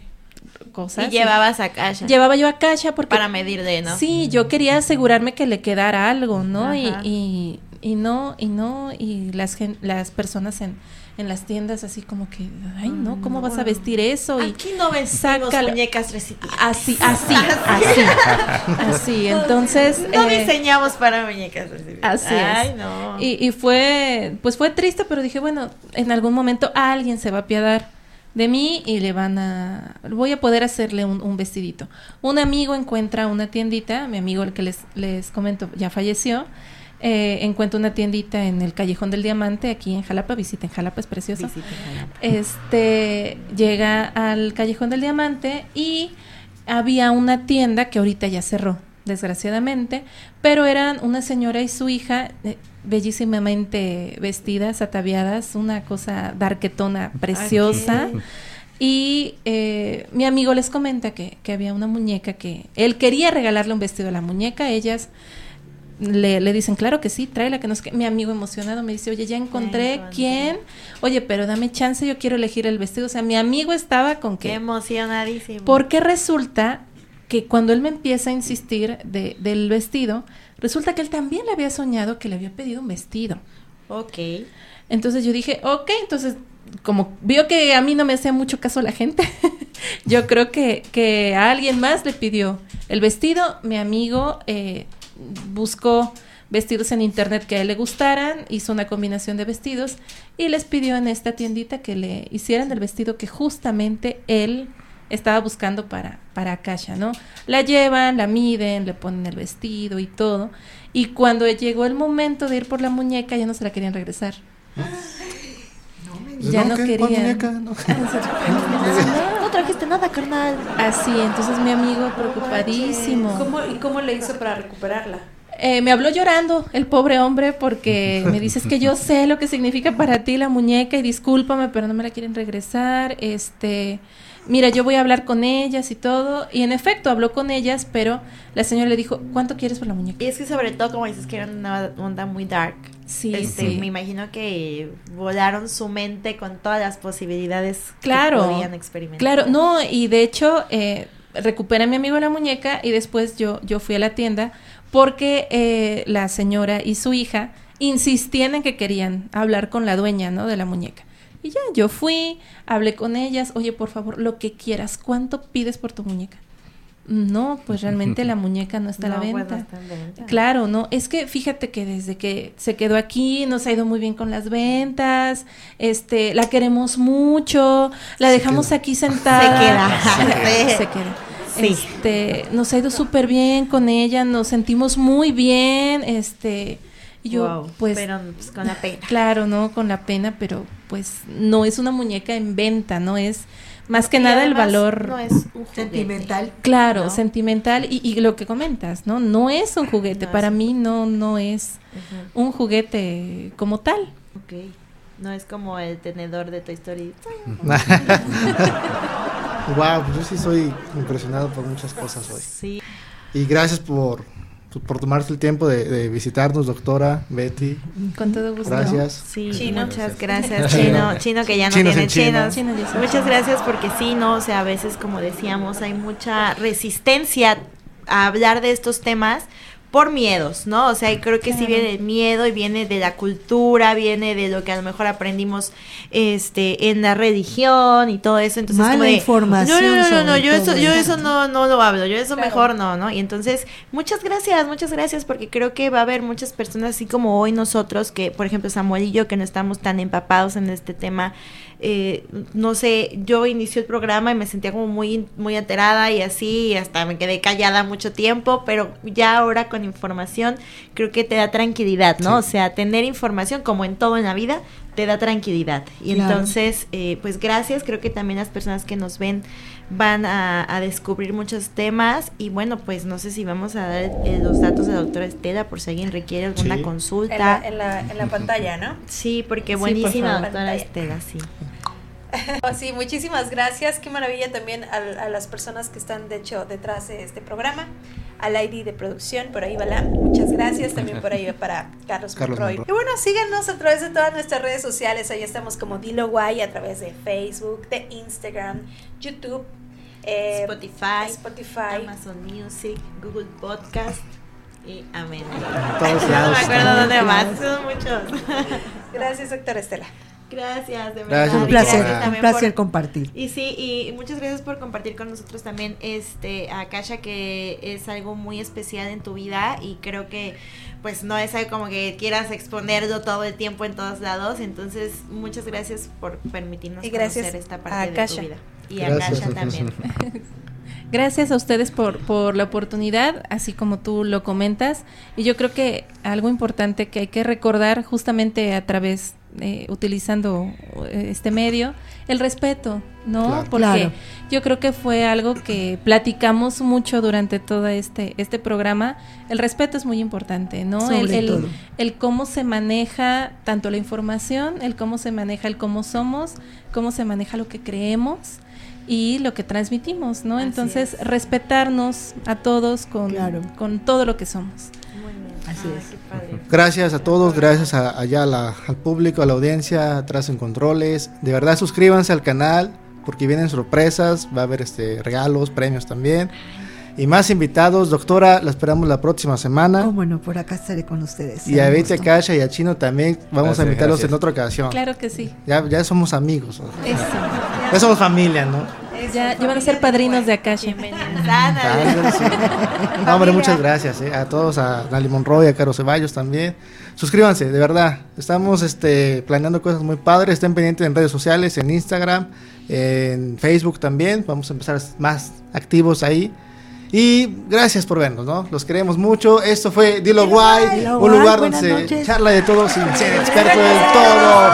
cosas. Y llevabas a casa Llevaba yo a Kasha porque para medir de, ¿no? Sí, yo quería asegurarme que le quedara algo, ¿no? Y, y, y no, y no, y las, las personas en, en las tiendas así como que, ay, no, ¿cómo vas a vestir eso? Y Aquí no vestimos muñecas recicladas. así, así, así, así, entonces... No eh, diseñamos para muñecas recicladas. Así es. Ay, no. y, y fue, pues fue triste, pero dije, bueno, en algún momento alguien se va a apiadar de mí y le van a, voy a poder hacerle un, un vestidito. Un amigo encuentra una tiendita, mi amigo el que les, les comento ya falleció, eh, encuentra una tiendita en el Callejón del Diamante, aquí en Jalapa, visiten Jalapa, es precioso. Este, llega al Callejón del Diamante y había una tienda que ahorita ya cerró, desgraciadamente, pero eran una señora y su hija eh, bellísimamente vestidas, ataviadas, una cosa darquetona preciosa. Y eh, mi amigo les comenta que, que había una muñeca que él quería regalarle un vestido a la muñeca, ellas le, le dicen, claro que sí, tráela, que no sé qué. Mi amigo emocionado me dice, oye, ya encontré quién, oye, pero dame chance, yo quiero elegir el vestido. O sea, mi amigo estaba con Qué que... emocionadísimo. Porque resulta que cuando él me empieza a insistir de, del vestido, resulta que él también le había soñado que le había pedido un vestido. Ok. Entonces yo dije, ok, entonces como vio que a mí no me hacía mucho caso la gente, yo creo que, que a alguien más le pidió el vestido. Mi amigo eh, buscó vestidos en internet que a él le gustaran, hizo una combinación de vestidos y les pidió en esta tiendita que le hicieran el vestido que justamente él estaba buscando para, para Akasha, ¿no? La llevan, la miden, le ponen el vestido y todo. Y cuando llegó el momento de ir por la muñeca, ya no se la querían regresar. Pues, ya no, quería. No. No trajiste nada, carnal. Así, entonces mi amigo preocupadísimo. ¿Cómo, ¿Y cómo le hizo para recuperarla? Eh, me habló llorando el pobre hombre porque me dice es que yo sé lo que significa para ti la muñeca y discúlpame pero no me la quieren regresar este mira yo voy a hablar con ellas y todo y en efecto habló con ellas pero la señora le dijo cuánto quieres por la muñeca Y es que sobre todo, como dices, que era una onda muy dark. Sí Este, sí Me imagino que volaron su mente con todas las posibilidades Claro, que podían experimentar. Claro, no, y de hecho, eh, recuperé a mi amigo la muñeca y después yo, yo fui a la tienda porque eh, la señora y su hija insistían en que querían hablar con la dueña, ¿no? De la muñeca. Y ya, yo fui, hablé con ellas, oye, por favor, lo que quieras, ¿cuánto pides por tu muñeca? No, pues realmente la muñeca no está a la pues, venta. no está en venta. Claro, no, es que fíjate que desde que se quedó aquí nos ha ido muy bien con las ventas, este, la queremos mucho, la dejamos queda. aquí sentada. Se queda. Se, se queda. Sí. Este, nos ha ido súper bien con ella, nos sentimos muy bien, este, yo, Wow, pues, Pero pues, con la pena. claro, no, con la pena, pero pues no es una muñeca en venta, no es más que Y nada el valor. No es un. Sentimental. Claro, ¿no? sentimental y, y lo que comentas, ¿no? No es un juguete, No para es mí no, no es un juguete como tal. Ok. No es como el tenedor de Toy Story. wow, pues yo sí soy impresionado por muchas cosas hoy. Sí. Y gracias por, por tomarse el tiempo de, de visitarnos, doctora Betty. Con todo gusto. Gracias. Sí, Chino. muchas gracias, Chino. Chino que ya no Chinos tiene chinos. Chino Muchas gracias porque sí, no, o sea, a veces como decíamos, hay mucha resistencia a hablar de estos temas por miedos, ¿no? O sea, y creo que sí Claro. viene el miedo y viene de la cultura, viene de lo que a lo mejor aprendimos este en la religión y todo eso, entonces Mala como de, información No, no, no, no, yo eso yo eso. eso no no lo hablo, yo eso Claro. mejor no, ¿no? Y entonces, muchas gracias, muchas gracias porque creo que va a haber muchas personas así como hoy nosotros que, por ejemplo, Samuel y yo que no estamos tan empapados en este tema eh, no sé, yo inicié el programa y me sentía como muy, muy alterada y así, y hasta me quedé callada mucho tiempo, pero ya ahora con información creo que te da tranquilidad, ¿no? O sea, tener información, como en todo en la vida, te da tranquilidad. Y Claro. entonces, eh, pues gracias, creo que también las personas que nos ven van a, a descubrir muchos temas y bueno, pues no sé si vamos a dar eh, los datos de la doctora Estela por si alguien requiere alguna Sí. consulta. En la, en, la, en la pantalla, ¿no? Sí, porque Sí, por buenísima doctora Pantalla. Estela, sí. Oh, sí, muchísimas gracias. Qué maravilla también a, a las personas que están, de hecho, detrás de este programa. Al ID de producción, por ahí va la. Muchas gracias. También por ahí para Carlos, Carlos Monroy. Monroy. Y bueno, síganos a través de todas nuestras redes sociales. Ahí estamos como Dilo Guay a través de Facebook, de Instagram, YouTube, eh, Spotify, Spotify. Amazon Music, Google Podcast y amén. Todos no me acuerdo dónde más, son muchos. Gracias, doctora Estela. Gracias, de verdad. Gracias, Un placer, Gracias un también placer por- compartir. Y sí, y muchas gracias por compartir con nosotros también este a Kasha que es algo muy especial en tu vida y creo que pues no es algo como que quieras exponerlo todo el tiempo en todos lados, entonces muchas gracias por permitirnos Y gracias conocer esta a parte de Kasha. tu vida. Y Gracias, a Kasha también. Gracias a ustedes por, por la oportunidad, así como tú lo comentas. Y yo creo que algo importante que hay que recordar justamente a través, eh, utilizando eh, este medio, el respeto, ¿no? Claro. Porque Claro. yo creo que fue algo que platicamos mucho durante todo este, este programa. El respeto es muy importante, ¿no? Sobre el, el- todo. el cómo se maneja tanto la información, el cómo se maneja el cómo somos, cómo se maneja lo que creemos y lo que transmitimos, ¿no? Así Entonces, es. respetarnos a todos con, Claro. con todo lo que somos. Muy bien. Así es. qué padre. Gracias a todos, gracias a, allá a la- al público, a la audiencia, atrás en controles. De verdad, suscríbanse al canal porque vienen sorpresas, va a haber este regalos, premios también. Y más invitados, doctora, la esperamos la próxima semana. Cómo no, por acá estaré con ustedes. Y a Betty gusto. Kasha y a Chino también vamos a invitarlos gracias. en otra ocasión. Claro que sí. Ya, ya somos amigos. Eso. ya somos familia, ¿no? Ya, ya van a ser padrinos de Akasha. Ándale, sí. No, hombre, muchas gracias eh, a todos, a Nali Monroy, a Caro Ceballos también. Suscríbanse, de verdad. Estamos este, planeando cosas muy padres. Estén pendientes en redes sociales, en Instagram, en Facebook también. Vamos a empezar más activos ahí. Y gracias por vernos, ¿no? Los queremos mucho. Esto fue Dilo Guay, Dilo un Guay, lugar donde se charla de todo sin ser experto del todo.